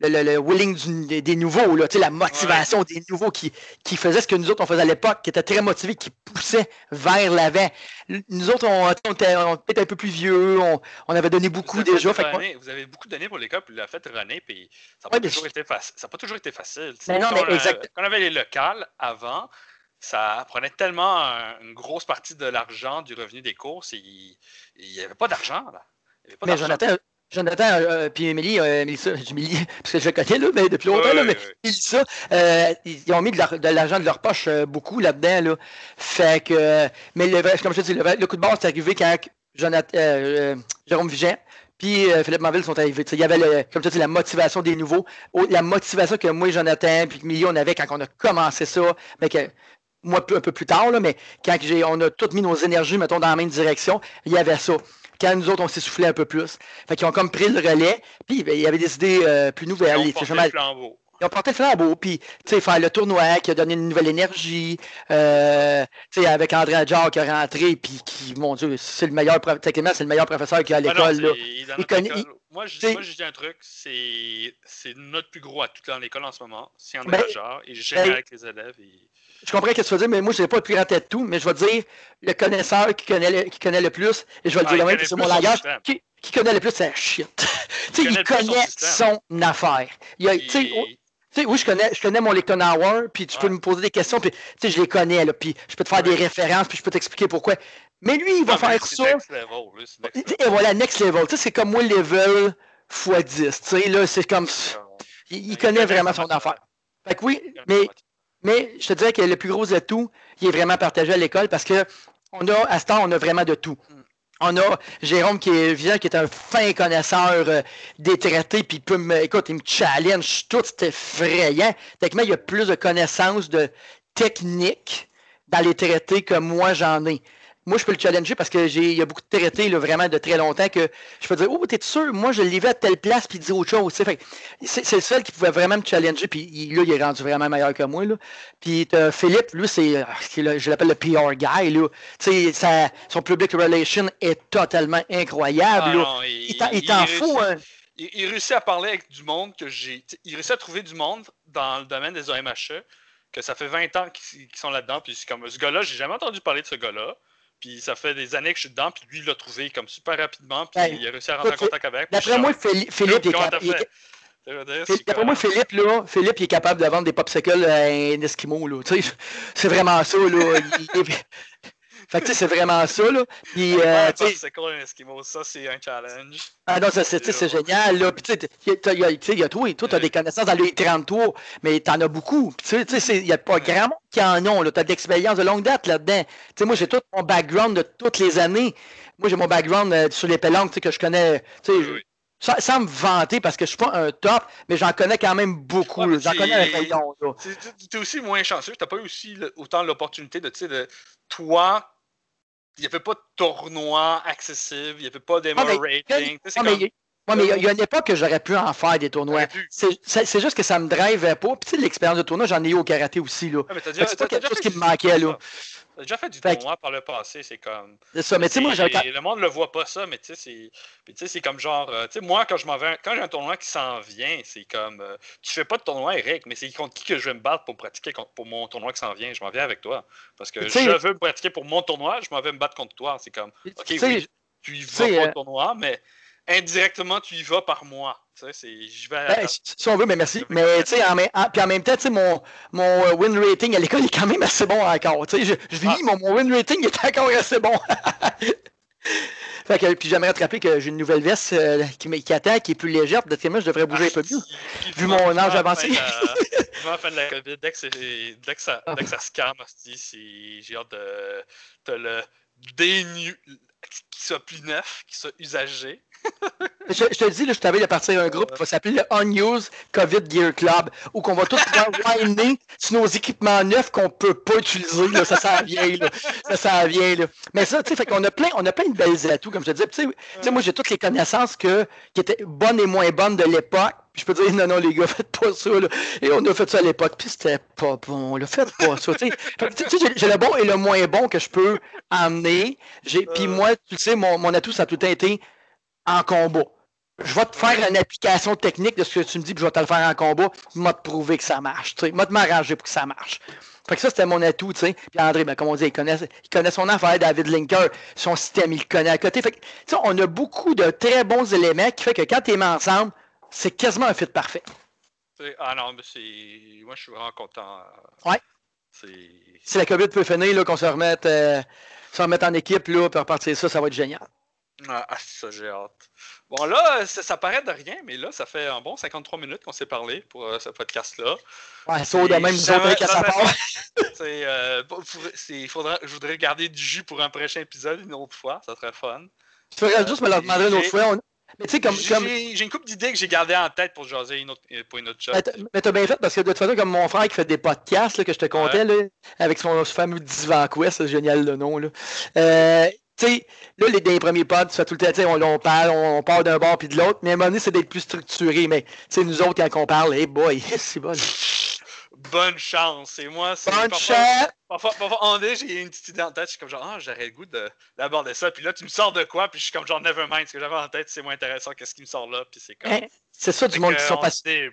willing des, nouveaux, là, la motivation des nouveaux qui, qui faisaient ce que nous autres on faisait à l'époque, qui étaient très motivés, qui poussaient vers l'avant. Nous autres, on, était, un peu plus vieux, on, on avait donné beaucoup déjà. vous avez beaucoup donné pour l'école, puis vous l'avez fait runner, puis ça n'a pas, toujours été ça pas toujours été facile. non, quand, mais exact... quand on avait les locales avant, ça prenait tellement une grosse partie de l'argent du revenu des courses, il n'y avait pas d'argent. là. mais Jonathan, Jonathan euh, puis Émilie, euh, Mélissa, parce que je le connais là, mais depuis longtemps, là, mais Mélissa, euh, ils ont mis de l'argent de, leur poche euh, beaucoup là-dedans. Là. Fait que, mais le, comme je te dis, le, coup de base c'est arrivé quand Jonathan, Jérôme Vigent puis Philippe Manville sont arrivés. il y avait, le, comme tu dis, la motivation des nouveaux, la motivation que moi et Jonathan, puis Émilie, on avait quand on a commencé ça, mais que moi un peu plus tard, là, mais quand on a toutes mis nos énergies, mettons, dans la même direction, il y avait ça quand nous autres, on s'essoufflait un peu plus. Fait qu'ils ont comme pris le relais, puis ben, il y avait des idées euh, plus nouvelles. Ils ont porté le flambeau. Ils ont porté le flambeau, puis tu sais, faire le tournoi qui a donné une nouvelle énergie, euh, tu sais, avec André Adjar qui est rentré, puis qui, mon Dieu, c'est le meilleur, techniquement, c'est le meilleur professeur qu'il y a à ah l'école. il, moi, je, moi, je dis un truc, c'est notre plus gros atout dans l'école en ce moment. C'est un ben, majeur, il génial ben, avec les élèves. Je comprends ce que tu veux dire, mais moi, je n'ai pas le plus grand tête tout, mais je vais dire le connaisseur qui connaît le, qui connaît le plus, et je vais le dire même, c'est mon langage, qui, qui, connaît le plus, c'est shit. il, il connaît son, affaire. Il a, tu sais, oui, je connais, je connais mon Lecton Hour, puis tu peux me poser des questions, puis tu sais, je les connais, là, puis je peux te faire des références, puis je peux t'expliquer pourquoi. Mais lui, il va faire ça. Next level, Et voilà, next level. Tu sais, c'est comme moi, level x 10. Tu sais, là, c'est comme. Il, connaît vraiment son affaire. Fait que oui, mais, mais je te dirais que le plus gros atout, il est vraiment partagé à l'école parce que on a, à ce temps, on a vraiment de tout. On a Jérôme qui est un fin connaisseur euh, des traités, puis il peut me, écoute, il me challenge tout, c'est effrayant. Techniquement, il y a plus de connaissances de technique dans les traités que moi j'en ai moi, je peux le challenger parce que j'ai, il y a beaucoup de traités là, vraiment de très longtemps que je peux dire Oh, t'es sûr, moi je l'ai vu à telle place puis dire autre chose. C'est, le seul qui pouvait vraiment me challenger, puis là, il est rendu vraiment meilleur que moi. Là. Puis Philippe, lui, c'est ah, je l'appelle le PR guy. Là. Ça, son public relation est totalement incroyable. Ah il, t'en fout. Hein. Il, réussit à parler avec du monde que j'ai. Il réussit à trouver du monde dans le domaine des OMHE que ça fait 20 ans qu'ils sont là-dedans. Puis c'est comme ce gars-là, j'ai jamais entendu parler de ce gars-là. Puis ça fait des années que je suis dedans, puis lui, il l'a trouvé comme super rapidement, puis il a réussi à rentrer en contact avec. D'après moi, Philippe, Philippe est capable. D'après moi, Philippe, là, Philippe il est capable de vendre des popsicles à un Eskimo. C'est vraiment ça. Là. Fait que tu sais, c'est vraiment ça, là. Puis, euh, c'est quoi un Eskimo? Ça, c'est un challenge. Ah non, ça, c'est génial, là. Puis tu sais, il y a toi, toi, t'as des connaissances dans les 33, mais t'en as beaucoup. Puis tu sais, il n'y a pas grand monde qui en ont, là. T'as de l'expérience de longue date là-dedans. Tu sais, moi, j'ai tout mon background de toutes les années. Moi, j'ai mon background euh, sur les pélanques, tu sais, que je connais, tu sais, sans, me vanter parce que je suis pas un top, mais j'en connais quand même beaucoup. j'en connais un rayon. Tu es aussi moins chanceux. Tu n'as pas eu aussi autant l'opportunité de, tu sais, de toi il n'y avait pas de tournoi accessible, il n'y avait pas d'MR rating. Mais, il y a une époque que j'aurais pu en faire des tournois. C'est juste que ça me drive pas. Puis l'expérience de tournoi, j'en ai eu au karaté aussi. Là. c'est pas quelque chose qui me manquait. Là. J'ai déjà fait du tournoi par le passé, c'est comme. C'est ça, mais tu sais, moi, Le monde ne le voit pas ça, mais tu sais, c'est comme genre. Euh, tu sais, moi, quand je m'en vais. Quand j'ai un tournoi qui s'en vient, c'est comme. Euh, tu fais pas de tournoi, Eric, mais c'est contre qui que je vais me battre pour pratiquer pour mon tournoi qui s'en vient. Je m'en viens avec toi. Parce que je veux me pratiquer pour mon tournoi, je m'en vais me battre contre toi. C'est comme. Ok, oui, tu y vas pour le euh, tournoi, mais indirectement, tu y vas par moi. Je vais ben, si on veut, mais merci. Mais tu sais, en, puis en même temps, mon, mon euh, win rating à l'école est quand même assez bon encore. Je, je vis, ah. mon, mon, win rating est encore assez bon. fait que, puis j'aimerais te rappeler que j'ai une nouvelle veste euh, qui, qui, attend, qui est plus légère. Peut-être que moi, je devrais bouger un peu mieux. Ah, vu mon âge avancé. Avant la fin de la COVID, dès que, dès que ça, dès que ça se calme, j'ai hâte de le dénu qui soit plus neuf, qui soit usagé. Je, te dis, là, je t'avais de partir un groupe qui va s'appeler le Unused COVID Gear Club, où qu'on va tous whiner sur nos équipements neufs qu'on peut pas utiliser. Là, ça s'en vient. Là. Ça s'en vient. Là. Mais ça, tu sais, fait a plein, on a plein de belles atouts, comme je te disais. Tu sais, moi, j'ai toutes les connaissances que, qui étaient bonnes et moins bonnes de l'époque. Puis je peux dire, non, non, les gars, faites pas ça. Là. Et on a fait ça à l'époque. Puis c'était pas bon. Là, faites pas ça. tu sais, j'ai le bon et le moins bon que je peux emmener. Puis moi, tu sais, mon, mon atout, ça a tout été en combat. Je vais te faire une application technique de ce que tu me dis, puis je vais te le faire en combat, je vais te prouver que ça marche. Je vais te m'arranger pour que ça marche. Fait que ça, c'était mon atout, tu sais. Puis André, ben, comme on dit, il connaît, il connaît son affaire, David Linker, son système, il le connaît à côté. Fait que, on a beaucoup de très bons éléments qui fait que quand tu es mis ensemble, c'est quasiment un fit parfait. Ah non, mais c'est. Moi, je suis vraiment content. Ouais. Si la COVID peut finir, qu'on se remette, euh, se remette en équipe, là, puis repartir ça, ça va être génial. Ah, ah, ça, j'ai hâte. Bon, là, ça, paraît de rien, mais là, ça fait un bon 53 minutes qu'on s'est parlé pour euh, ce podcast-là. Ouais, ça, de même, nous autres, qu'à sa part. euh, faudra, je voudrais garder du jus pour un prochain épisode une autre fois, ça serait fun. Tu ferais juste me le demander une autre fois. Mais tu sais, comme. J'ai une couple d'idées que j'ai gardées en tête pour jaser une autre, pour une autre chose. Mais t'as bien fait parce que de toute façon, comme mon frère qui fait des podcasts là, que je te comptais, là, avec son fameux Divan Quest, c'est génial le nom. Là. Euh, tu sais, là, les, les premiers pods, ça tout le temps, on, on parle, on, parle d'un bord puis de l'autre, mais à un moment donné, c'est d'être plus structuré. Mais c'est nous autres, quand on parle, hey boy, c'est bon. bonne chance. Et moi, c'est. Bonne chance! Parfois, parfois, j'ai une petite idée en tête. Je suis comme genre, ah, j'aurais le goût d'aborder ça. Puis là, tu me sors de quoi? Puis je suis comme genre, never mind. Ce que j'avais en tête, c'est moins intéressant qu'est-ce qui me sort là. Puis c'est comme. Hein? c'est ça du monde qui sont passionnés.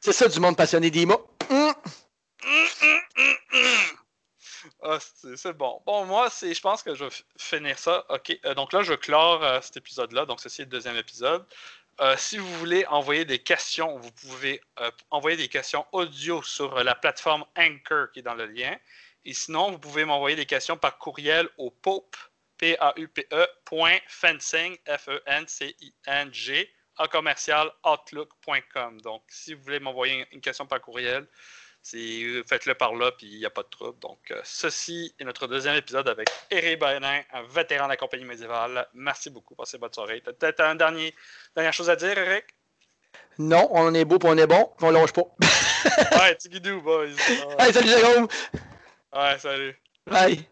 C'est ça du monde passionné des mots. Hum. Ah, c'est bon. Bon, moi, je pense que je vais finir ça. OK. Euh, donc là, je clore euh, cet épisode-là. Donc, ceci est le deuxième épisode. Euh, si vous voulez envoyer des questions, vous pouvez envoyer des questions audio sur la plateforme Anchor qui est dans le lien. Et sinon, vous pouvez m'envoyer des questions par courriel au pope, p a u p e, fencing, F-E-N-C-I-N-G, en commercial, outlook.com. Donc, si vous voulez m'envoyer une question par courriel, euh, faites-le par là, puis il n'y a pas de trouble. Donc, euh, ceci est notre deuxième épisode avec Eric Bayenin, un vétéran de la compagnie médiévale. Merci beaucoup. Passez bonne soirée. Peut-être une dernier, dernière chose à dire, Eric? Non, on est beau, puis on est bon, puis on longe pas. ouais, Tigidou, boys. Hey, salut, Jérôme. Ouais, salut. Bye.